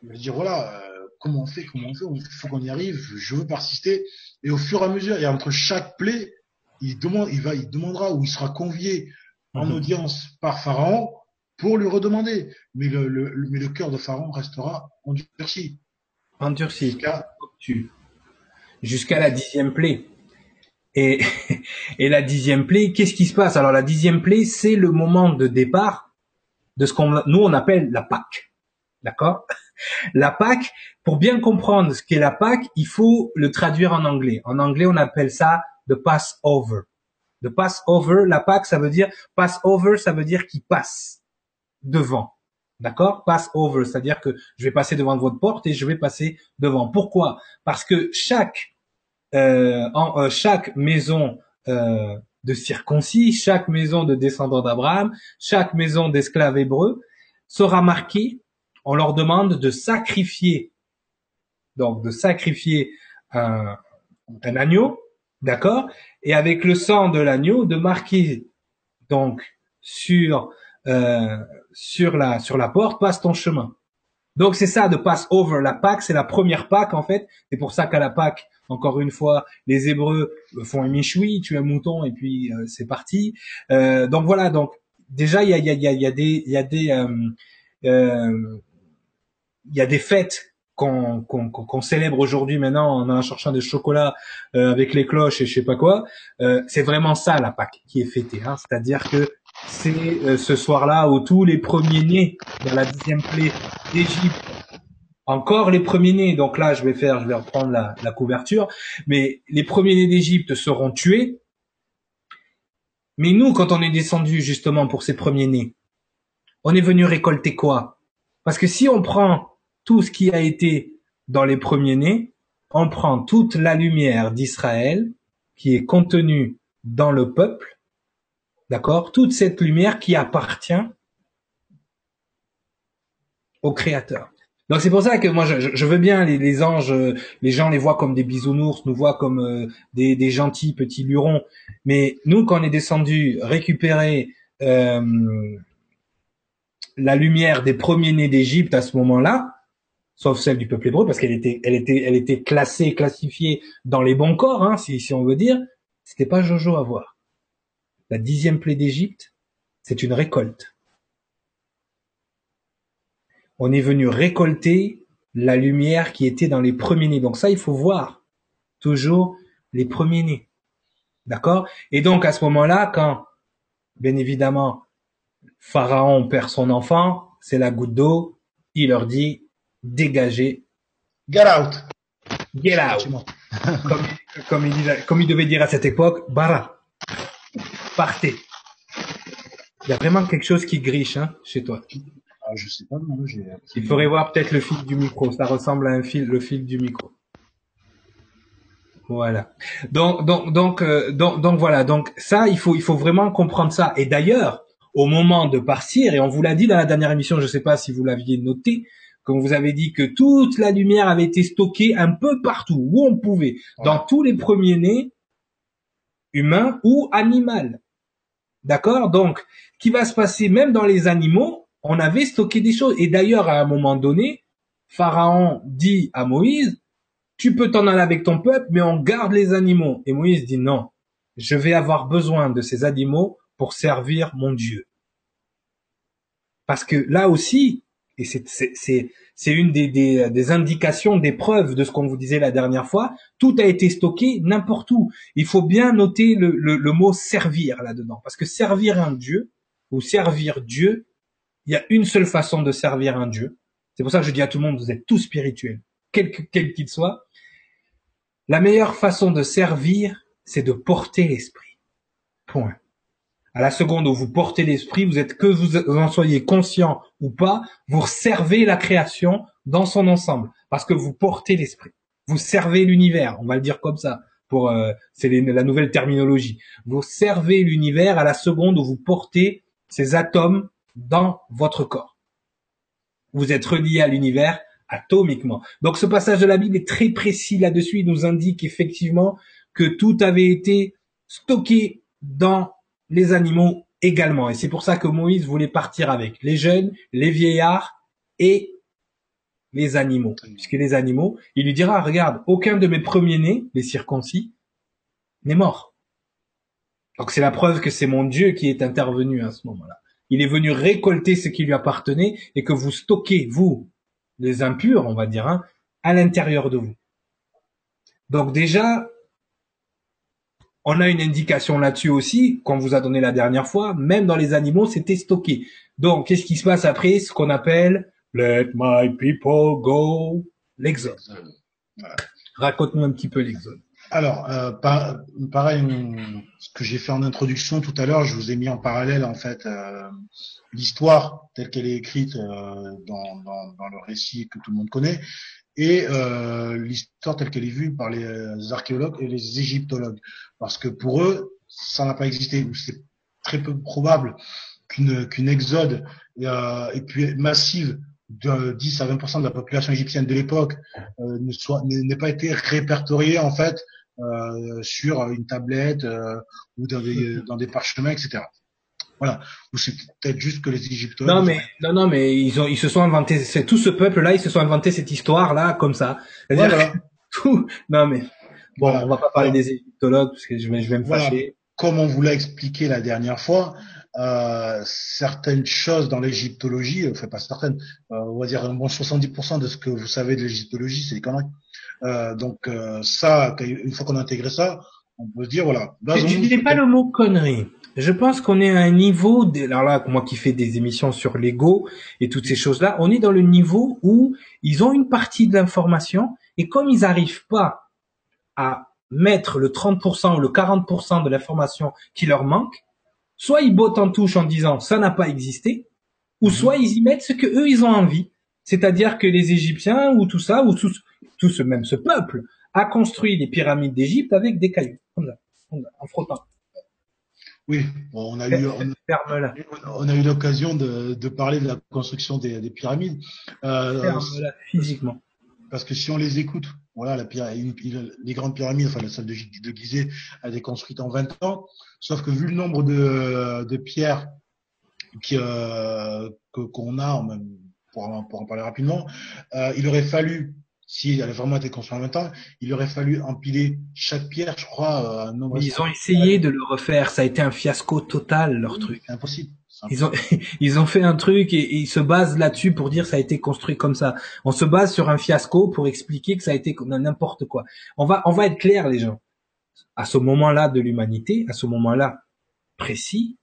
Il va dire voilà, euh, comment on fait, comment on fait, il faut qu'on y arrive, je veux persister. Et au fur et à mesure, et entre chaque plaie, il demande, il va, il demandera ou il sera convié en Mhm. audience par Pharaon pour lui redemander. Mais le, le, le- mais le cœur de Pharaon restera endurci. Endurci. Jusqu'à tu- jusqu'à la dixième plaie. Et, et la dixième plaie, qu'est-ce qui se passe? Alors la dixième plaie, c'est le moment de départ de ce qu'on nous on appelle la Pâque. D'accord? La Pâque, pour bien comprendre ce qu'est la Pâque, il faut le traduire en anglais. En anglais, on appelle ça the Passover. The Passover, la Pâque, ça veut dire Passover, ça veut dire qui passe devant. D'accord? Passover, c'est-à-dire que je vais passer devant votre porte et je vais passer devant. Pourquoi? Parce que chaque euh, en, euh, chaque maison euh, de circoncis, chaque maison de descendants d'Abraham, chaque maison d'esclaves hébreux sera marquée. On leur demande de sacrifier, donc de sacrifier un, un agneau, d'accord, et avec le sang de l'agneau de marquer donc sur euh, sur la sur la porte passe ton chemin. Donc c'est ça de pass over. La Pâque, c'est la première Pâque en fait. C'est pour ça qu'à la Pâque, encore une fois, les Hébreux font un michoui, tuent un mouton et puis euh, c'est parti. Euh, donc voilà. Donc déjà il y a il y a il y a, il y a des il y a des euh, euh, il y a des fêtes qu'on célèbre aujourd'hui maintenant en allant cherchant des chocolats euh, avec les cloches et je sais pas quoi. Euh, c'est vraiment ça la Pâque qui est fêtée. Hein. C'est-à-dire que c'est euh, ce soir-là où tous les premiers-nés dans la dixième plaie d'Égypte, encore les premiers-nés, donc là je vais faire, je vais reprendre la, la couverture, mais les premiers-nés d'Égypte seront tués. Mais nous, quand on est descendu justement pour ces premiers-nés, on est venu récolter quoi? Parce que si on prend tout ce qui a été dans les premiers-nés, on prend toute la lumière d'Israël qui est contenue dans le peuple, D'accord? Toute cette lumière qui appartient au Créateur. Donc c'est pour ça que moi je, veux bien les, anges, les gens les voient comme des bisounours, nous voient comme euh, des, gentils petits lurons, mais nous quand on est descendu récupérer euh, la lumière des premiers-nés d'Égypte à ce moment-là, sauf celle du peuple hébreu parce qu'elle était, elle était, classée, classifiée dans les bons corps, hein, si, si on veut dire, c'était pas Jojo à voir. La dixième plaie d'Égypte, c'est une récolte. On est venu récolter la lumière qui était dans les premiers-nés. Donc ça, il faut voir toujours les premiers-nés. D'accord? Et donc à ce moment-là, quand, bien évidemment, Pharaon perd son enfant, c'est la goutte d'eau, il leur dit, dégagez, Get out. get out. Comme, comme, il, disait- comme il devait dire à cette époque, bara, partez. Il y a vraiment quelque chose qui griche hein, chez toi. Ah, je sais pas, moi, j'ai. Il faudrait voir peut-être le fil du micro. Ça ressemble à un fil, le fil du micro. Voilà. Donc donc donc euh, donc donc voilà. Donc ça, il faut il faut vraiment comprendre ça. Et d'ailleurs, au moment de partir, et on vous l'a dit dans la dernière émission, je ne sais pas si vous l'aviez noté, comme vous avez dit que toute la lumière avait été stockée un peu partout où on pouvait, dans tous les premiers-nés, humains ou animal. D'accord? Donc, qui va se passer même dans les animaux, on avait stocké des choses. Et d'ailleurs, à un moment donné, Pharaon dit à Moïse, tu peux t'en aller avec ton peuple, mais on garde les animaux. Et Moïse dit non, je vais avoir besoin de ces animaux pour servir mon Dieu. Parce que là aussi, et c'est une des, des, des, indications, des preuves de ce qu'on vous disait la dernière fois, tout a été stocké n'importe où. Il faut bien noter le, le, le mot servir là-dedans. Parce que servir un Dieu, ou servir Dieu, il y a une seule façon de servir un Dieu. C'est pour ça que je dis à tout le monde, vous êtes tous spirituels, quel qu'il soit. La meilleure façon de servir, c'est de porter l'esprit. Point. À la seconde où vous portez l'esprit, vous êtes que vous en soyez conscient ou pas, vous servez la création dans son ensemble parce que vous portez l'esprit. Vous servez l'univers, on va le dire comme ça. Pour euh, c'est la nouvelle terminologie. Vous servez l'univers à la seconde où vous portez ces atomes dans votre corps. Vous êtes relié à l'univers atomiquement. Donc ce passage de la Bible est très précis là-dessus. Il nous indique effectivement que tout avait été stocké dans les animaux également. Et c'est pour ça que Moïse voulait partir avec les jeunes, les vieillards et les animaux. Puisque les animaux, il lui dira, regarde, aucun de mes premiers-nés, les circoncis, n'est mort. Donc c'est la preuve que c'est mon Dieu qui est intervenu à ce moment-là. Il est venu récolter ce qui lui appartenait et que vous stockez, vous, les impurs, on va dire, hein, à l'intérieur de vous. Donc déjà, on a une indication là-dessus aussi, qu'on vous a donné la dernière fois, même dans les animaux, c'était stocké. Donc, qu'est-ce qui se passe après? Ce qu'on appelle Let my people go, l'exode. Raconte-nous un petit peu l'exode. Alors, euh, pareil, ce que j'ai fait en introduction tout à l'heure, je vous ai mis en parallèle en fait euh, l'histoire telle qu'elle est écrite euh, dans, dans, le récit que tout le monde connaît et l'histoire telle qu'elle est vue par les archéologues et les égyptologues. Parce que pour eux, ça n'a pas existé. C'est très peu probable qu'une qu'une exode et puis massive de 10 à 20% de la population égyptienne de l'époque ne soit n'ait pas été répertoriée en fait euh, sur une tablette euh, ou dans des, dans des parchemins, etc. Voilà. Ou c'est peut-être juste que les Égyptiens. Non mais non non mais ils ont ils se sont inventés c'est tout ce peuple là ils se sont inventés cette histoire là comme ça. Voilà. Tout. Non mais bon on va pas parler des égyptologues parce que je vais je vais me fâcher. Comme on vous l'a expliqué la dernière fois, euh, certaines choses dans l'égyptologie, enfin pas certaines, euh, on va dire bon 70% de ce que vous savez de l'égyptologie, c'est des conneries. Euh, donc euh, ça, une fois qu'on a intégré ça, on peut se dire voilà. Je pas le mot connerie. Je pense qu'on est à un niveau, de, alors là, moi qui fais des émissions sur l'ego et toutes ces choses-là, on est dans le niveau où ils ont une partie de l'information et comme ils n'arrivent pas à mettre le 30% ou le 40% de l'information qui leur manque, soit ils bottent en touche en disant ça n'a pas existé, ou mhm. soit ils y mettent ce que eux ils ont envie. C'est-à-dire que les Égyptiens ou tout ça, ou tout, tout ce même ce peuple a construit les pyramides d'Égypte avec des cailloux, comme ça, en frottant. Oui, on a eu on, a eu l'occasion de, de, parler de la construction des, des pyramides. Euh, physiquement. Parce que si on les écoute, voilà, la les grandes pyramides, enfin la salle de, de Gizeh a été construite en 20 ans, sauf que vu le nombre de, de pierres qui, euh, qu'on a, pour, pour en parler rapidement, euh, il aurait fallu si elle a vraiment été construite en même temps, il aurait fallu empiler chaque pierre, je crois, euh, un nombre. Ils ont essayé de le refaire, ça a été un fiasco total leur truc. C'est impossible. Ils ont, ils ont fait un truc et, ils se basent là-dessus pour dire ça a été construit comme ça. On se base sur un fiasco pour expliquer que ça a été n'importe quoi. On va, on va être clair, les gens. À ce moment-là de l'humanité, à ce moment-là précis,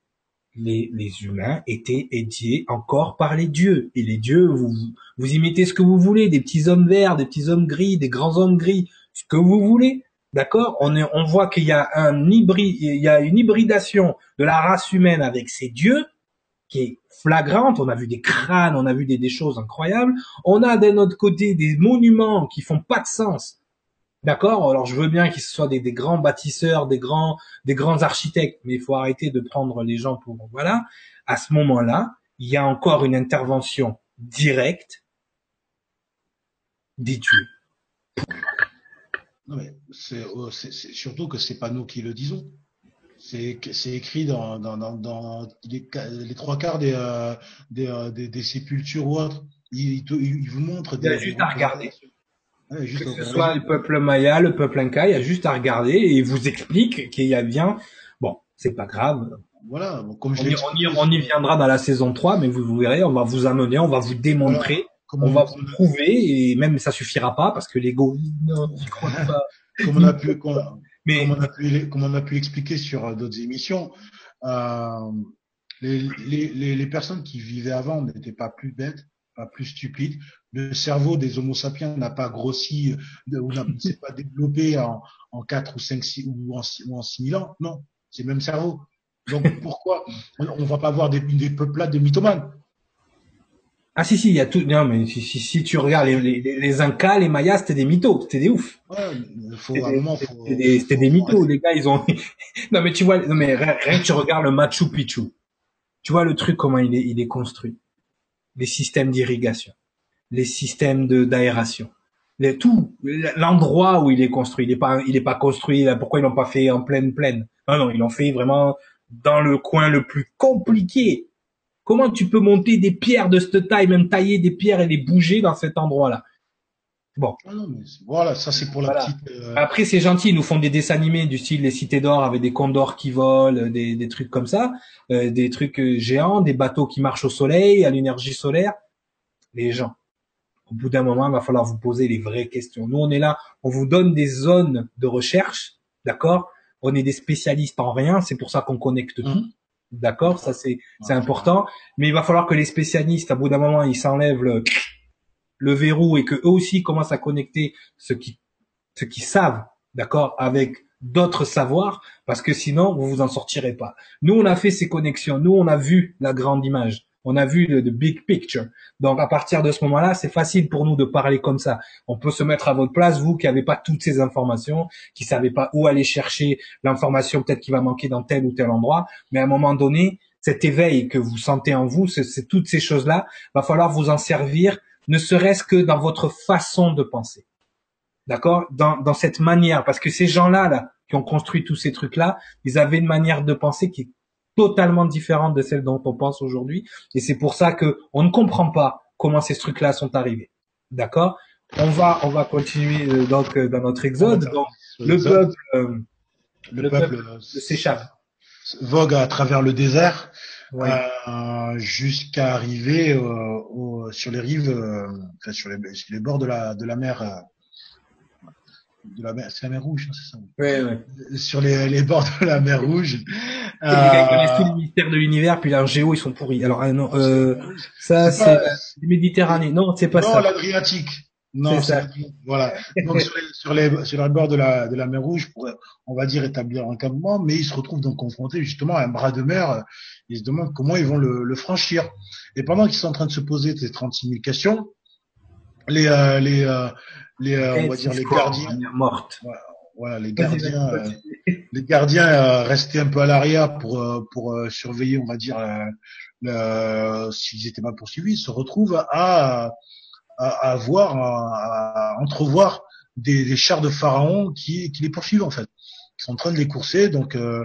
les, les humains étaient aidés encore par les dieux. Et les dieux, vous, vous imitez ce que vous voulez, des petits hommes verts, des petits hommes gris, des grands hommes gris, ce que vous voulez. D'accord? On, est, on voit qu'il y a un hybride, il y a une hybridation de la race humaine avec ces dieux qui est flagrante. On a vu des crânes, on a vu des, des choses incroyables. On a d'un autre côté des monuments qui font pas de sens D'accord Alors je veux bien qu'ils soient des, des grands bâtisseurs, des grands, des grands architectes, mais il faut arrêter de prendre les gens pour voilà. À ce moment-là, il y a encore une intervention directe des dieux. Non, mais c'est c'est surtout que c'est pas nous qui le disons. C'est écrit dans, dans, dans, dans les, trois quarts des, euh, des, euh, des, des sépultures ou autres. Ils vous montrent Il y a des. juste des à regarder. Ouais, juste Que ce soit le peuple maya, le peuple inca, il y a juste à regarder et il vous explique qu'il y a bien. Bon, c'est pas grave. Voilà, bon, comme je On y, on, y, expliqué, on y viendra dans la saison 3, mais vous, vous verrez, on va vous amener, on va vous démontrer, on on, va vous prouver et même ça suffira pas parce que l'ego, comme on a pu, comme, Mais comme on a pu, comme on a pu l'expliquer sur euh, d'autres émissions, euh, les, les, les, les personnes qui vivaient avant n'étaient pas plus bêtes, pas plus stupides. Le cerveau des Homo sapiens n'a pas grossi euh, ou ne s'est pas développé en, en 4 ou 5 six- ou en, six- ou en 6000 ans. Non, c'est le même cerveau. Donc pourquoi on, on va pas avoir des, des peuplades de mythomanes? Ah si si, il y a tout. Non mais si si, si tu regardes les, les, les Incas, les Mayas, c'était des mythos, c'était des oufs. ouais, C'était des, des, des mythos, les gars, ils ont. non mais tu vois, non mais rien rien que tu regardes le Machu Picchu, tu vois le truc comment il est, il est construit, les systèmes d'irrigation, les systèmes de d'aération, les, tout, l'endroit où il est construit, il est pas, il est pas construit. Là, pourquoi ils l'ont pas fait en pleine plaine? Non non, ils l'ont fait vraiment dans le coin le plus compliqué. Comment tu peux monter des pierres de cette taille, même tailler des pierres et les bouger dans cet endroit-là? Bon. Ah voilà, ça c'est pour la Voilà. petite. euh, Après, c'est gentil, ils nous font des dessins animés du style les cités d'or avec des condors qui volent, des, des trucs comme ça, euh, des trucs euh, géants, des bateaux qui marchent au soleil, à l'énergie solaire. Les gens, au bout d'un moment, il va falloir vous poser les vraies questions. Nous, on est là, on vous donne des zones de recherche, d'accord? On est des spécialistes en rien, c'est pour ça qu'on connecte tout. Mhm. D'accord, ça c'est c'est important, mais il va falloir que les spécialistes, à bout d'un moment, ils s'enlèvent le, le verrou et que eux aussi commencent à connecter ce qui ce qu'ils savent, d'accord, avec d'autres savoirs, parce que sinon vous vous en sortirez pas. Nous, on a fait ces connexions, nous, on a vu la grande image, on a vu le big picture. Donc à partir de ce moment-là, c'est facile pour nous de parler comme ça. On peut se mettre à votre place, vous qui n'avez pas toutes ces informations, qui savez pas où aller chercher l'information peut-être qui va manquer dans tel ou tel endroit, mais à un moment donné, cet éveil que vous sentez en vous, c'est toutes ces choses-là, va falloir vous en servir, ne serait-ce que dans votre façon de penser. D'accord? Dans, dans cette manière, parce que ces gens-là, là, qui ont construit tous ces trucs-là, ils avaient une manière de penser qui totalement différente de celle dont on pense aujourd'hui, et c'est pour ça que on ne comprend pas comment ces trucs-là sont arrivés. D'accord? On va, on va continuer euh, donc euh, dans notre exode. Donc, le peuple, euh, le, le peuple, peuple euh, s'échappe. vogue à travers le désert Ouais. euh, jusqu'à arriver euh, au- sur les rives, euh, sur, les, sur les bords de la de la mer. Euh, de la mer, c'est la mer Rouge, hein, c'est ça. Ouais, ouais. Sur les, les bords de la mer Rouge. Les gars, ils connaissent Euh, tous les mystères de l'univers, puis là, en géo, ils sont pourris. Alors, ah non, euh, ça, c'est pas- Méditerranée. Non, c'est pas non, ça. l'Adriatique. Non, C'est ça. voilà. Donc sur les, sur les sur les bords de la de la mer Rouge, pour, on va dire établir un campement, mais ils se retrouvent donc confrontés justement à un bras de mer. euh, Ils se demandent comment ils vont le, le franchir. Et pendant qu'ils sont en train de se poser ces 36 000 questions, les euh, les euh, les euh, on va dire les gardiens, Manière morte. voilà les gardiens, euh, les gardiens euh, restaient un peu à l'arrière pour euh, pour surveiller, on va dire, euh, s'ils étaient mal poursuivis, ils se retrouvent à à, à voir, à, à entrevoir des, des chars de pharaon qui, qui les poursuivent en fait, qui sont en train de les courser. Donc euh,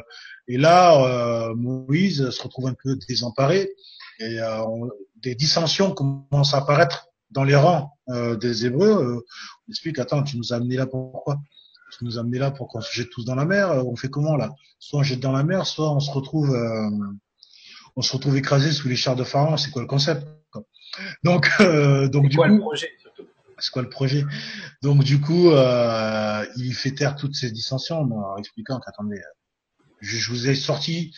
et là, euh, Moïse se retrouve un peu désemparé et euh, on- des dissensions commencent à apparaître dans les rangs euh, des Hébreux. Euh, on explique, attends, tu nous as amené là pourquoi Tu nous as amené là pour qu'on se jette tous dans la mer. Euh, On fait comment là? Soit on jette dans la mer, soit on se retrouve, euh, on se retrouve écrasé sous les chars de pharaon. C'est quoi le concept? Quoi Donc, euh, donc C'est du quoi coup, le projet, c'est quoi le projet? Donc du coup, euh, il fait taire toutes ces dissensions en expliquant qu'attendez, je, je vous ai sorti,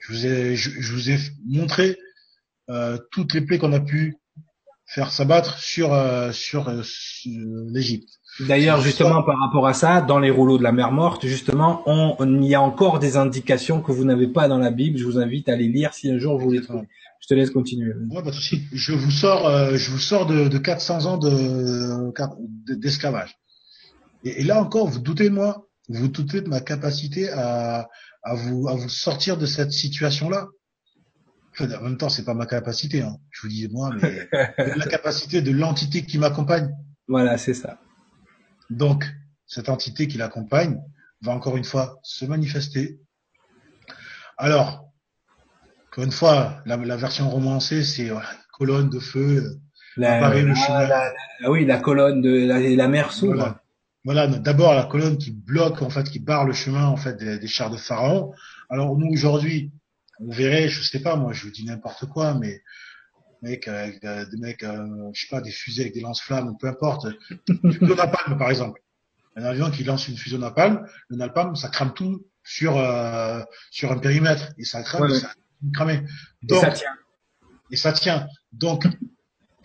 je vous ai, je, je vous ai montré euh, toutes les plaies qu'on a pu faire s'abattre sur euh, sur, euh, sur l'Égypte. D'ailleurs, justement, par rapport à ça, dans les rouleaux de la mer morte, justement, on, on y a encore des indications que vous n'avez pas dans la Bible. Je vous invite à les lire si un jour vous les trouvez. Je te laisse continuer. Ouais, pas de souci. Je vous sors, euh, je vous sors de, de 400 ans de de- d'esclavage. Et, et là encore, vous doutez de moi, vous doutez de ma capacité à, à vous à vous sortir de cette situation-là. En même temps, c'est pas ma capacité, hein. je vous dis moi, mais la capacité de l'entité qui m'accompagne. Voilà, c'est ça. Donc, cette entité qui l'accompagne va encore une fois se manifester. Alors, encore une fois, la, la version romancée, c'est euh, colonne de feu, La, apparaît le chemin. la- la- oui, la colonne de la, la mer s'ouvre. Voilà. Voilà, d'abord la colonne qui bloque, en fait, qui barre le chemin, en fait, des, des chars de Pharaon. Alors nous aujourd'hui, on verrait, je sais pas, moi, je vous dis n'importe quoi, mais mec, avec euh, des mecs, euh, je sais pas, des fusées avec des lance-flammes, peu importe, du napalm par exemple. Un avion qui lance une fusion napalm, le napalm, ça crame tout sur euh, sur un périmètre et ça crame, Ouais, ça crame. Et Donc ça tient. et ça tient. Donc,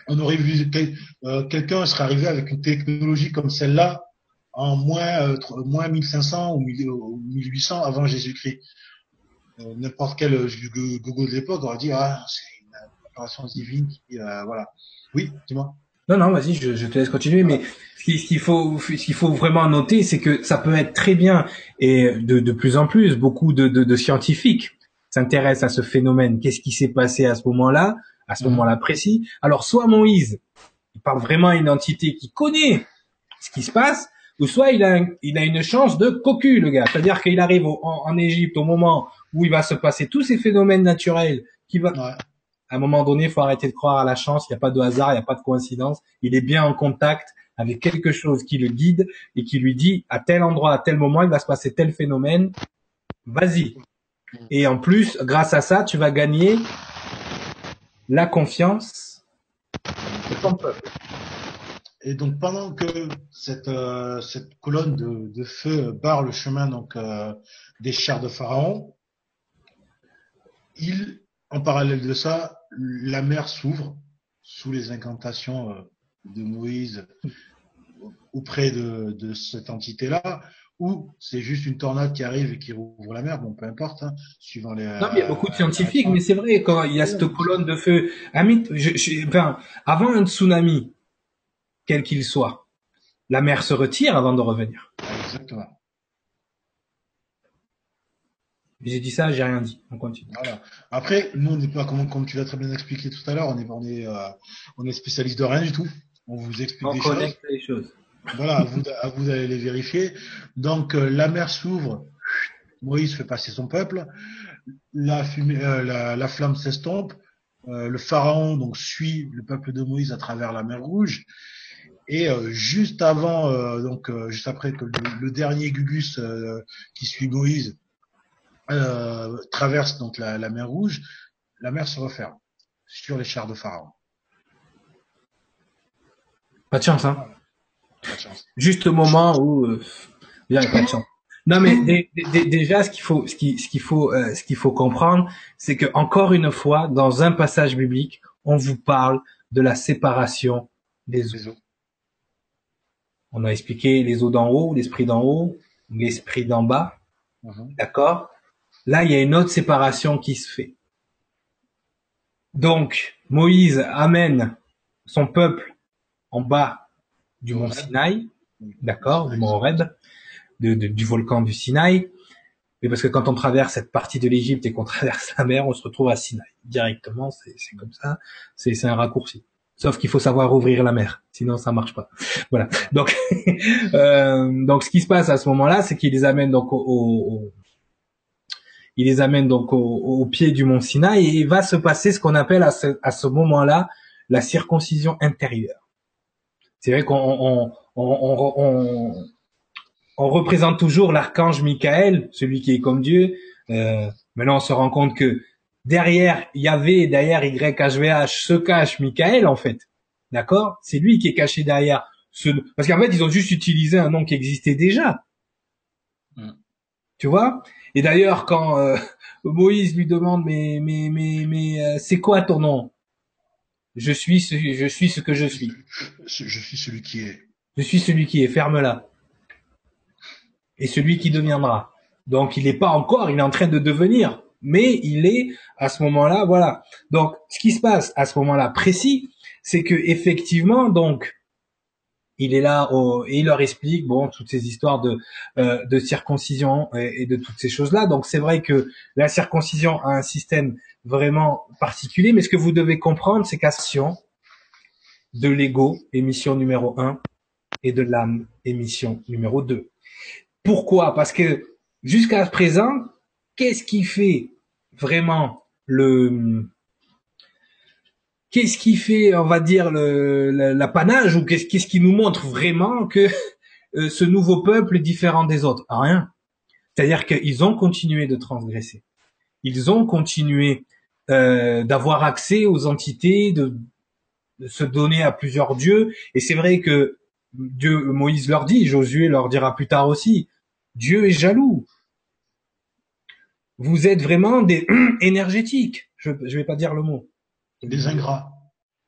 on aurait vu quel- euh, quelqu'un serait arrivé avec une technologie comme celle-là en moins euh, moins 1500 ou 1000 ou 1800 avant Jésus-Christ. Euh, N'importe quel euh, go- gogo de l'époque aurait dit ah c'est une apparition divine qui euh, voilà. Oui, dis-moi. Non, non, vas-y, je, je te laisse continuer. Mais ce qui- ce qu'il faut, ce qu'il faut vraiment noter, c'est que ça peut être très bien et de, de plus en plus, beaucoup de, de, de scientifiques s'intéressent à ce phénomène. Qu'est-ce qui s'est passé à ce moment-là, à ce Mhm. moment-là précis? Alors, soit Moïse, il parle vraiment à une entité qui connaît ce qui se passe, ou soit il a, il a une chance de cocu, le gars. C'est-à-dire qu'il arrive au- en, en Égypte au moment où il va se passer tous ces phénomènes naturels qui va, Ouais. à un moment donné, il faut arrêter de croire à la chance. Il n'y a pas de hasard, il n'y a pas de coïncidence. Il est bien en contact avec quelque chose qui le guide et qui lui dit à tel endroit, à tel moment, il va se passer tel phénomène. Vas-y. Et en plus, grâce à ça, tu vas gagner la confiance de ton peuple. Et donc pendant que cette euh, cette colonne de, de feu barre le chemin donc euh, des chars de Pharaon, il en parallèle de ça, la mer s'ouvre sous les incantations euh, de Moïse auprès de, de cette entité-là, ou c'est juste une tornade qui arrive et qui rouvre la mer, bon peu importe, hein, suivant les. Non, mais il y a beaucoup de scientifiques, mais c'est vrai, quand il y a cette colonne de feu, Amit, je, je- enfin, avant un tsunami, quel qu'il soit, la mer se retire avant de revenir. Exactement. J'ai dit ça, j'ai rien dit. On continue. Voilà. Après, nous, on n'est pas comme, comme tu l'as très bien expliqué tout à l'heure, on est, on est, euh, on est spécialiste de rien du tout. On vous explique On des choses. connecte les choses. Voilà, à vous, à vous d'aller les vérifier. Donc, euh, la mer s'ouvre. Moïse fait passer son peuple. La, fumée, euh, la, la flamme s'estompe. Euh, le pharaon donc suit le peuple de Moïse à travers la mer Rouge. Et euh, juste avant, euh, donc euh, juste après que le, le dernier Gugus euh, qui suit Moïse euh, traverse donc la, la mer Rouge, la mer se referme sur les chars de Pharaon. Pas de chance, hein. Pas de chance. Juste au moment où, euh, il y a pas de chance. Non, mais dé- dé- déjà, ce qu'il faut, ce qui- ce qu'il faut, euh, ce qu'il faut comprendre, c'est que encore une fois, dans un passage biblique, on vous parle de la séparation des eaux. On a expliqué les eaux d'en haut, l'esprit d'en haut, l'esprit d'en bas. Mhm. D'accord? Là, il y a une autre séparation qui se fait. Donc, Moïse amène son peuple en bas du mont Sinaï, d'accord, du mont Horeb, de- de- du volcan du Sinaï. Mais parce que quand on traverse cette partie de l'Égypte et qu'on traverse la mer, on se retrouve à Sinaï. Directement, c'est comme ça. C'est un raccourci. Sauf qu'il faut savoir ouvrir la mer, sinon ça marche pas. Voilà. Donc, euh, donc ce qui se passe à ce moment-là, c'est qu'il les amène donc au- au- il les amène donc au, au pied du mont Sinaï et il va se passer ce qu'on appelle à ce, à ce moment-là la circoncision intérieure. C'est vrai qu'on on, on, on, on, représente toujours l'archange Michael, celui qui est comme Dieu. Euh, maintenant, on se rend compte que derrière Yahvé, derrière YHVH, se cache Michael en fait. D'accord? C'est lui qui est caché derrière ce... Parce qu'en fait, ils ont juste utilisé un nom qui existait déjà. Tu vois? Et d'ailleurs, quand euh, Moïse lui demande, mais mais mais mais euh, c'est quoi ton nom? Je suis ce, je suis ce que je suis. Je je suis celui qui est. Je suis celui qui est, ferme-la. Et celui qui deviendra. Donc il n'est pas encore, il est en train de devenir, mais il est à ce moment-là, voilà. Donc ce qui se passe à ce moment-là précis, c'est que effectivement, donc il est là et il leur explique bon toutes ces histoires de euh, circoncision et, de toutes ces choses là. Donc c'est vrai que la circoncision a un système vraiment particulier, mais ce que vous devez comprendre, c'est qu'action de l'ego, émission numéro un, et de l'âme, émission numéro 2. Pourquoi? Parce que jusqu'à présent, qu'est-ce qui fait vraiment le qu'est-ce qui fait, on va dire, l'apanage ou qu'est-ce qui nous montre vraiment que euh, ce nouveau peuple est différent des autres? Rien. C'est-à-dire qu'ils ont continué de transgresser. Ils ont continué euh, d'avoir accès aux entités, de, de, se donner à plusieurs dieux. Et c'est vrai que Dieu, Moïse leur dit, Josué leur dira plus tard aussi, Dieu est jaloux. Vous êtes vraiment des énergétiques. Je ne vais pas dire le mot. Des ingrats.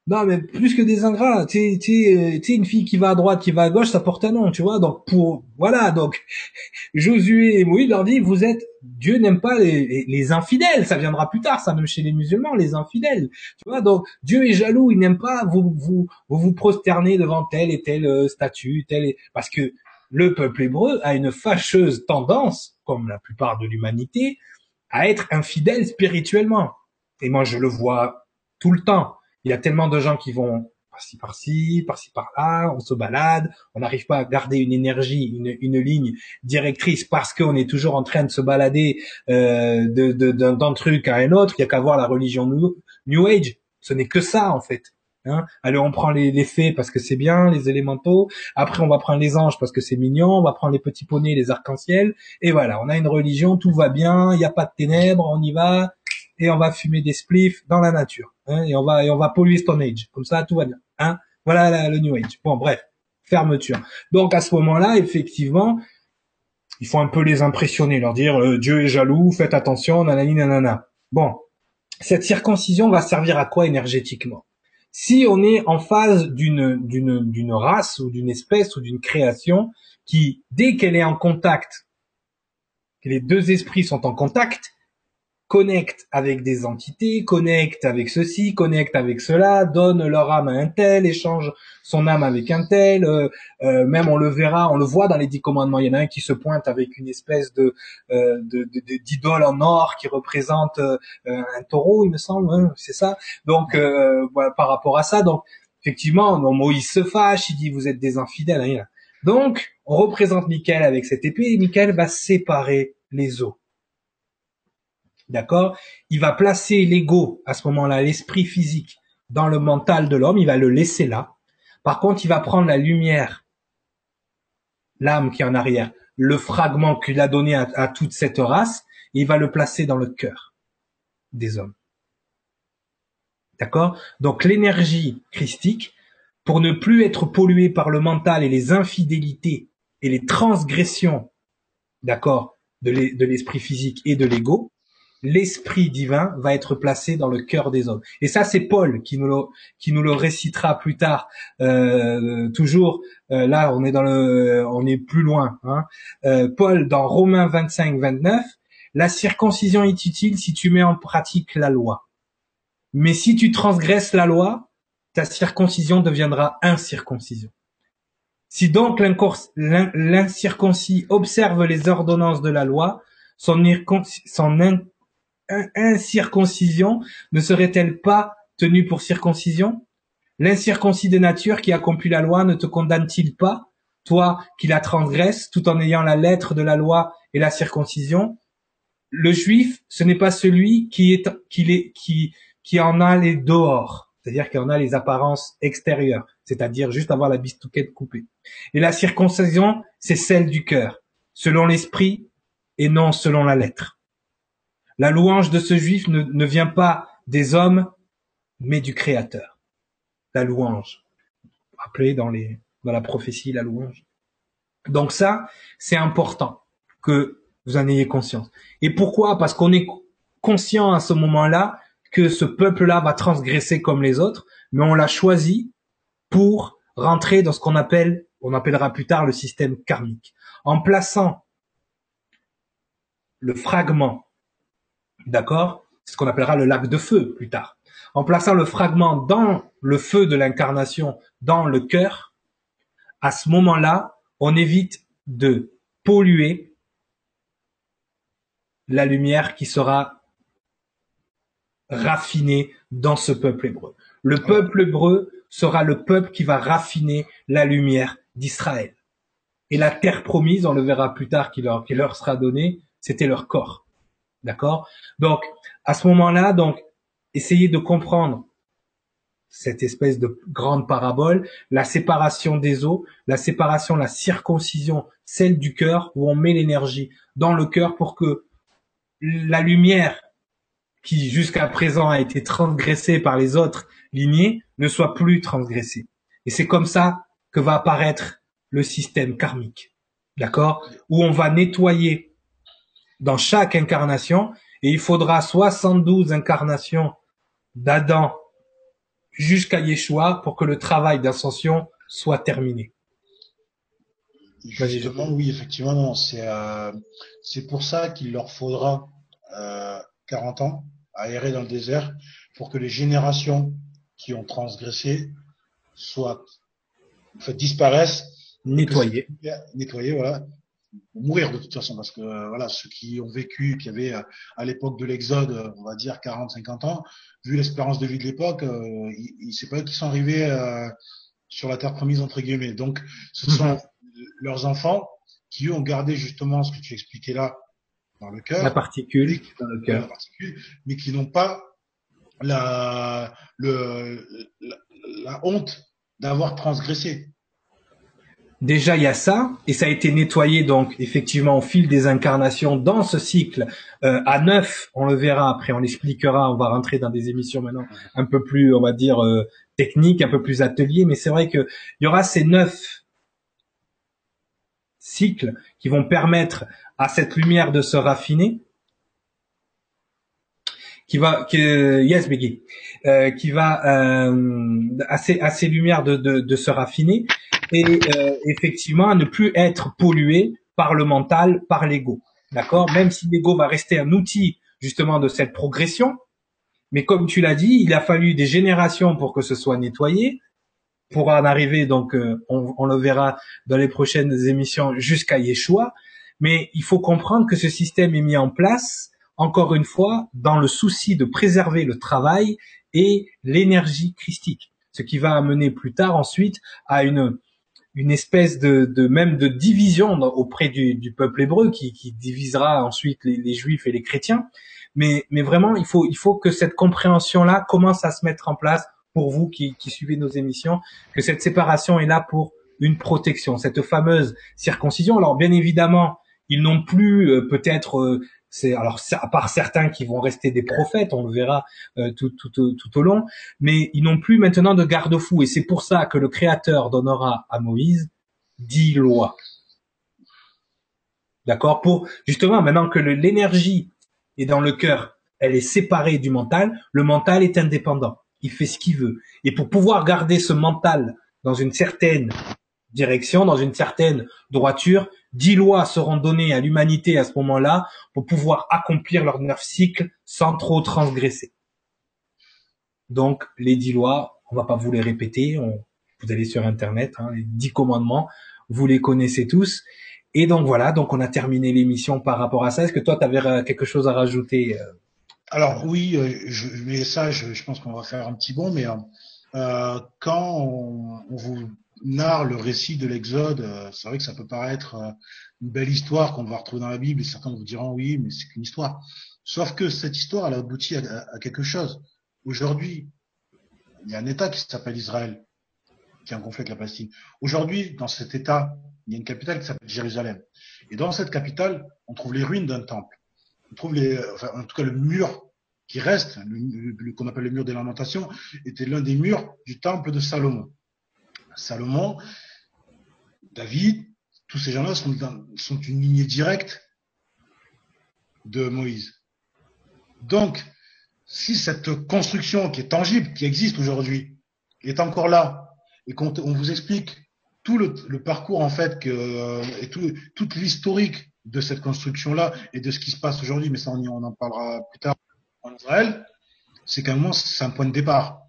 Non, mais plus que des ingrats. Tu sais, une fille qui va à droite, qui va à gauche, ça porte un nom, tu vois. Donc pour voilà, donc Josué et Moïse leur dit, vous êtes Dieu n'aime pas les, les, infidèles. Ça viendra plus tard, ça même chez les musulmans, les infidèles. Tu vois, donc Dieu est jaloux. Il n'aime pas vous vous vous, vous prosternez devant tel et tel euh, statut, tel parce que le peuple hébreu a une fâcheuse tendance, comme la plupart de l'humanité, à être infidèle spirituellement. Et moi, je le vois tout le temps. Il y a tellement de gens qui vont par-ci par-ci, par-ci par-là, on se balade, on n'arrive pas à garder une énergie, une, une ligne directrice parce qu'on est toujours en train de se balader euh, d'un truc à un autre. Il y a qu'à voir la religion New, New Age. Ce n'est que ça en fait. Hein Allez, on prend les, les fées parce que c'est bien, les élémentaux. Après, on va prendre les anges parce que c'est mignon. On va prendre les petits poneys, les arcs-en-ciel. Et voilà, on a une religion, tout va bien. Il n'y a pas de ténèbres, on y va et on va fumer des spliffs dans la nature. Hein, et on va et on va polluer Stone Age. Comme ça, tout va bien. Hein voilà le New Age. Bon, bref, fermeture. Donc à ce moment-là, effectivement, il faut un peu les impressionner, leur dire euh, Dieu est jaloux, faites attention, nanani nanana. Bon, cette circoncision va servir à quoi énergétiquement? Si on est en phase d'une d'une d'une race ou d'une espèce ou d'une création qui, dès qu'elle est en contact, que les deux esprits sont en contact, connecte avec des entités, connecte avec ceci, connecte avec cela, donne leur âme à un tel, échange son âme avec un tel, euh, euh, même on le verra, on le voit dans les dix commandements, il y en a un qui se pointe avec une espèce de euh, d'idole en or qui représente un taureau, il me semble, hein, c'est ça. Donc par rapport à ça, donc effectivement, Moïse se fâche, il dit vous êtes des infidèles. Hein, donc on représente Michael avec cette épée et Michael va séparer les eaux. D'accord? Il va placer l'ego, à ce moment-là, l'esprit physique, dans le mental de l'homme, il va le laisser là. Par contre, il va prendre la lumière, l'âme qui est en arrière, le fragment qu'il a donné à, toute cette race, et il va le placer dans le cœur des hommes. D'accord? Donc l'énergie christique, pour ne plus être polluée par le mental et les infidélités et les transgressions, d'accord, de l'esprit physique et de l'ego, l'esprit divin va être placé dans le cœur des hommes. Et ça, c'est Paul qui nous le, qui nous le récitera plus tard. Euh, toujours, euh, là, on est dans le, on est plus loin. Hein. Euh, Paul dans Romains 25, 29, la circoncision est utile si tu mets en pratique la loi? Mais si tu transgresses la loi, ta circoncision deviendra incirconcision. Si donc l'incirconcis observe les ordonnances de la loi, son, son incirconcision ne serait-elle pas tenue pour circoncision? L'incirconcis de nature qui accomplit la loi ne te condamne-t-il pas, toi qui la transgresses tout en ayant la lettre de la loi et la circoncision? Le juif, ce n'est pas celui qui est qui, qui qui en a les dehors, c'est-à-dire qui en a les apparences extérieures, c'est-à-dire juste avoir la bistouquette coupée. Et la circoncision, c'est celle du cœur, selon l'esprit et non selon la lettre. La louange de ce juif ne, vient pas des hommes, mais du Créateur. La louange. Appelée dans dans la prophétie, la louange. Donc ça, c'est important que vous en ayez conscience. Et pourquoi? Parce qu'on est conscient à ce moment-là que ce peuple-là va transgresser comme les autres, mais on l'a choisi pour rentrer dans ce qu'on appelle, on appellera plus tard le système karmique. En plaçant le fragment D'accord? C'est ce qu'on appellera le lac de feu plus tard. En plaçant le fragment dans le feu de l'incarnation, dans le cœur, à ce moment-là, on évite de polluer la lumière qui sera raffinée dans ce peuple hébreu. Le peuple hébreu sera le peuple qui va raffiner la lumière d'Israël. Et la terre promise, on le verra plus tard qui leur, qui leur sera donnée, c'était leur corps. D'accord? Donc, à ce moment-là, donc, essayez de comprendre cette espèce de grande parabole, la séparation des eaux, la séparation, la circoncision, celle du cœur, où on met l'énergie dans le cœur pour que la lumière qui jusqu'à présent a été transgressée par les autres lignées ne soit plus transgressée. Et c'est comme ça que va apparaître le système karmique. D'accord? Où on va nettoyer dans chaque incarnation, et il faudra 72 incarnations d'Adam jusqu'à Yeshua pour que le travail d'ascension soit terminé. Justement, oui, effectivement, non, c'est euh, c'est pour ça qu'il leur faudra euh, 40 ans à errer dans le désert pour que les générations qui ont transgressé soient en fait, disparaissent, nettoyées, nettoyées, voilà, mourir de toute façon parce que euh, voilà ceux qui ont vécu qui avaient euh, à l'époque de l'exode euh, on va dire 40 50 ans vu l'espérance de vie de l'époque euh, c'est pas eux qui sont arrivés sur la terre promise entre guillemets. Donc ce sont mhm. leurs enfants qui ont gardé justement ce que tu expliquais là dans le cœur. La particule. Dans le cœur. Mais qui n'ont pas la le la, la honte d'avoir transgressé Déjà, il y a ça, et ça a été nettoyé donc effectivement au fil des incarnations dans ce cycle euh, à neuf. On le verra après, on l'expliquera. On va rentrer dans des émissions maintenant un peu plus, on va dire euh, techniques, un peu plus ateliers. Mais c'est vrai que il y aura ces neuf cycles qui vont permettre à cette lumière de se raffiner, qui va, qui, yes, Biggie, euh, qui va euh, à ces, à lumières de, de se raffiner et euh, effectivement ne plus être pollué par le mental, par l'ego. D'accord? Même si l'ego va rester un outil justement de cette progression, mais comme tu l'as dit, il a fallu des générations pour que ce soit nettoyé, pour en arriver, donc euh, on, on, le verra dans les prochaines émissions, jusqu'à Yeshua. Mais il faut comprendre que ce système est mis en place, encore une fois, dans le souci de préserver le travail et l'énergie christique, ce qui va amener plus tard ensuite à une une espèce de, de, même de division auprès du, du peuple hébreu qui, qui divisera ensuite les, juifs et les chrétiens. Mais, mais vraiment, il faut, il faut que cette compréhension-là commence à se mettre en place pour vous qui, qui suivez nos émissions, que cette séparation est là pour une protection, cette fameuse circoncision. Alors bien évidemment, ils n'ont plus euh, peut-être euh, c'est alors à part certains qui vont rester des prophètes, on le verra euh, tout, tout, tout, au long, mais ils n'ont plus maintenant de garde-fou et c'est pour ça que le Créateur donnera à Moïse dix lois. D'accord? Pour justement maintenant que l'énergie est dans le cœur, elle est séparée du mental, le mental est indépendant, il fait ce qu'il veut. Et pour pouvoir garder ce mental dans une certaine direction, dans une certaine droiture, Dix lois seront données à l'humanité à ce moment-là pour pouvoir accomplir leurs neuf cycles sans trop transgresser. Donc, les dix lois, on va pas vous les répéter, vous allez sur Internet, hein, les dix commandements, vous les connaissez tous. Et donc voilà, donc on a terminé l'émission par rapport à ça. Est-ce que toi, tu avais euh, quelque chose à rajouter euh? Alors oui, euh, je, mais ça, je, pense qu'on va faire un petit bond, mais euh, quand on, on, vous narre le récit de l'Exode, euh, c'est vrai que ça peut paraître euh, une belle histoire qu'on va retrouver dans la Bible, et certains vous diront oui, mais c'est qu'une histoire. Sauf que cette histoire, elle aboutit à, à quelque chose. Aujourd'hui, il y a un État qui s'appelle Israël, qui est en conflit avec la Palestine. Aujourd'hui, dans cet État, il y a une capitale qui s'appelle Jérusalem. Et dans cette capitale, on trouve les ruines d'un temple. On trouve les, enfin, en tout cas le mur qui reste, qu'on appelle le mur des lamentations, était l'un des murs du temple de Salomon. Salomon, David, tous ces gens-là sont, une lignée directe de Moïse. Donc, si cette construction qui est tangible, qui existe aujourd'hui, est encore là, et qu'on on vous explique tout le, parcours en fait que, et tout, toute l'historique de cette construction-là et de ce qui se passe aujourd'hui, mais ça on, on, en parlera plus tard en Israël, c'est qu'à un moment c'est un point de départ.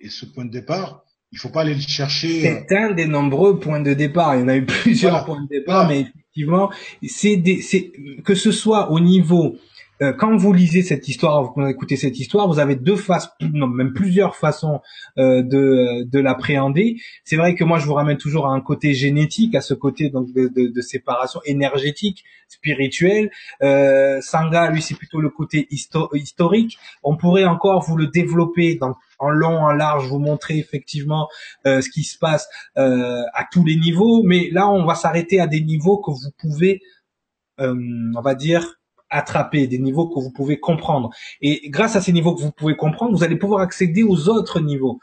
Et ce point de départ, Il faut pas aller le chercher. euh, C'est un des nombreux points de départ. Il y en a eu plusieurs Voilà. points de départ, Voilà. mais effectivement, c'est que ce soit au niveau euh, quand vous lisez cette histoire, vous écoutez cette histoire, vous avez deux faces, non, même plusieurs façons euh, de, de l'appréhender. C'est vrai que moi, je vous ramène toujours à un côté génétique, à ce côté donc de, de, de séparation énergétique, spirituelle. Euh, Sangha, lui, c'est plutôt le côté histo- historique. On pourrait encore vous le développer dans, en long, en large, vous montrer effectivement euh, ce qui se passe euh, à tous les niveaux. Mais là, on va s'arrêter à des niveaux que vous pouvez, euh, on va dire, attraper, des niveaux que vous pouvez comprendre. Et grâce à ces niveaux que vous pouvez comprendre, vous allez pouvoir accéder aux autres niveaux.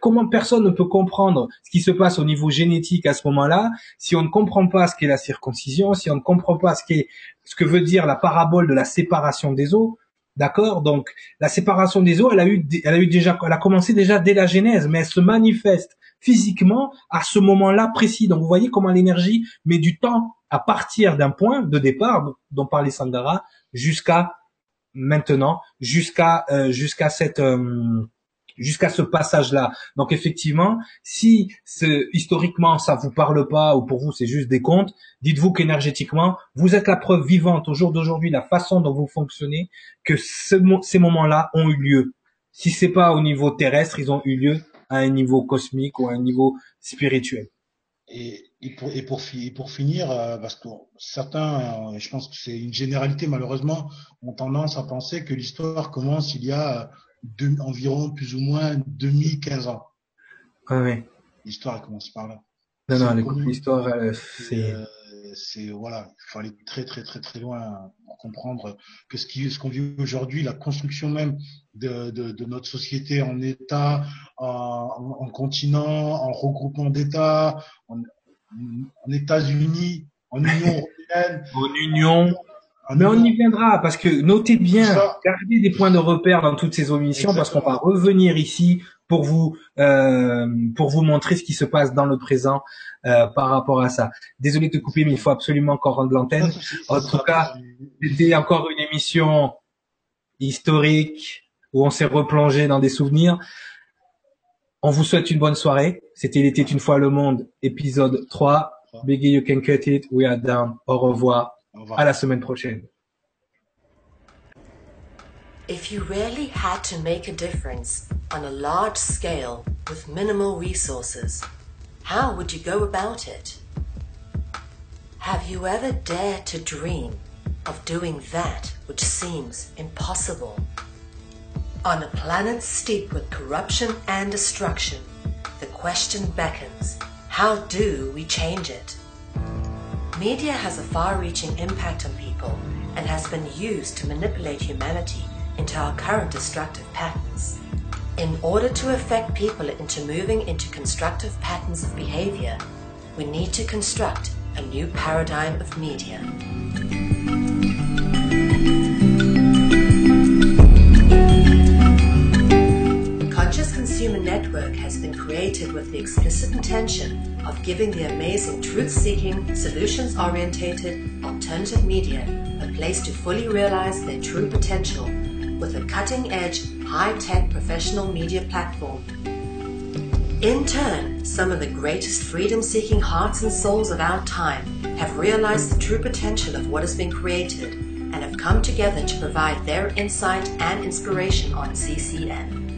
Comment personne ne peut comprendre ce qui se passe au niveau génétique à ce moment-là, si on ne comprend pas ce qu'est la circoncision, si on ne comprend pas ce qu'est, ce que veut dire la parabole de la séparation des eaux, d'accord? Donc la séparation des eaux, elle a eu, elle a eu déjà, elle a commencé déjà dès la Genèse, mais elle se manifeste physiquement à ce moment-là précis. Donc vous voyez comment l'énergie met du temps à partir d'un point de départ dont parlait Sandara jusqu'à maintenant, jusqu'à euh, jusqu'à cette euh, jusqu'à ce passage-là. Donc effectivement, si historiquement ça vous parle pas ou pour vous c'est juste des contes, dites-vous qu'énergétiquement vous êtes la preuve vivante au jour d'aujourd'hui, la façon dont vous fonctionnez, que ce ces moments-là ont eu lieu. Si c'est pas au niveau terrestre, ils ont eu lieu à un niveau cosmique ou à un niveau spirituel. Et, et, pour, et, pour, fi- et pour finir, euh, parce que certains, euh, je pense que c'est une généralité malheureusement, ont tendance à penser que l'histoire commence il y a euh, deux- environ plus ou moins 2015 ans. Ouais, ouais. L'histoire commence par là. Non, non, l'histoire, c'est... c'est voilà, il faut aller très très très très loin pour comprendre que ce qui ce qu'on vit aujourd'hui, la construction même de, de, de notre société en État, en, en continent, en regroupement d'États, en, en États-Unis, en Union européenne, En union, Mais on y viendra parce que notez bien, ça. gardez des points de repère dans toutes ces omissions parce qu'on va revenir ici pour vous euh, pour vous montrer ce qui se passe dans le présent euh, par rapport à ça. Désolé de te couper, mais il faut absolument qu'on rende l'antenne. En tout cas, C'était encore une émission historique où on s'est replongé dans des souvenirs. On vous souhaite une bonne soirée. C'était Il était une fois le monde, épisode 3. Biggie, you can cut it. We are down. Au revoir. Au. À la semaine prochaine. If you really had to make a difference on a large scale with minimal resources, how would you go about it? Have you ever dared to dream of doing that which seems impossible? On a planet steeped with corruption and destruction, the question beckons how do we change it? Media has a far reaching impact on people and has been used to manipulate humanity into our current destructive patterns. In order to affect people into moving into constructive patterns of behavior, we need to construct a new paradigm of media. Consumer Network has been created with the explicit intention of giving the amazing truth seeking, solutions orientated alternative media a place to fully realize their true potential with a cutting edge, high tech professional media platform. In turn, some of the greatest freedom seeking hearts and souls of our time have realized the true potential of what has been created and have come together to provide their insight and inspiration on CCN.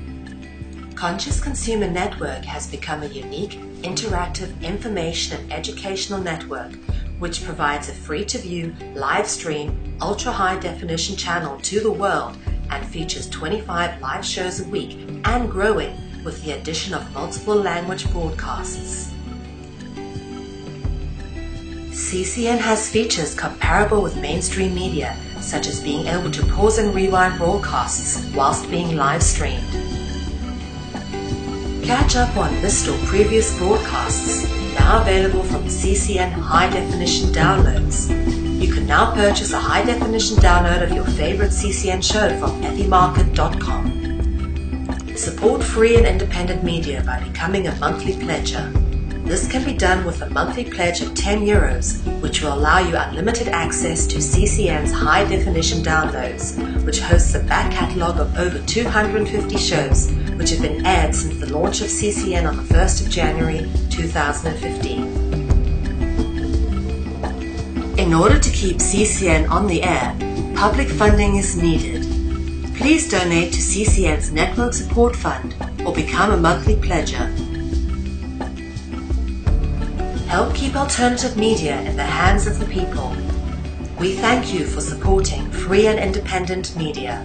Conscious Consumer Network has become a unique, interactive information and educational network which provides a free to view, live stream, ultra high definition channel to the world and features 25 live shows a week and growing with the addition of multiple language broadcasts. CCN has features comparable with mainstream media, such as being able to pause and rewind broadcasts whilst being live streamed. Catch up on this or previous broadcasts, now available from CCN High Definition Downloads. You can now purchase a high definition download of your favorite CCN show from ethymarket.com. Support free and independent media by becoming a monthly pledger. This can be done with a monthly pledge of 10 euros, which will allow you unlimited access to CCN's high definition downloads, which hosts a back catalogue of over 250 shows, which have been aired since the launch of CCN on the 1st of January 2015. In order to keep CCN on the air, public funding is needed. Please donate to CCN's Network Support Fund or become a monthly pledger. Help keep alternative media in the hands of the people. We thank you for supporting free and independent media.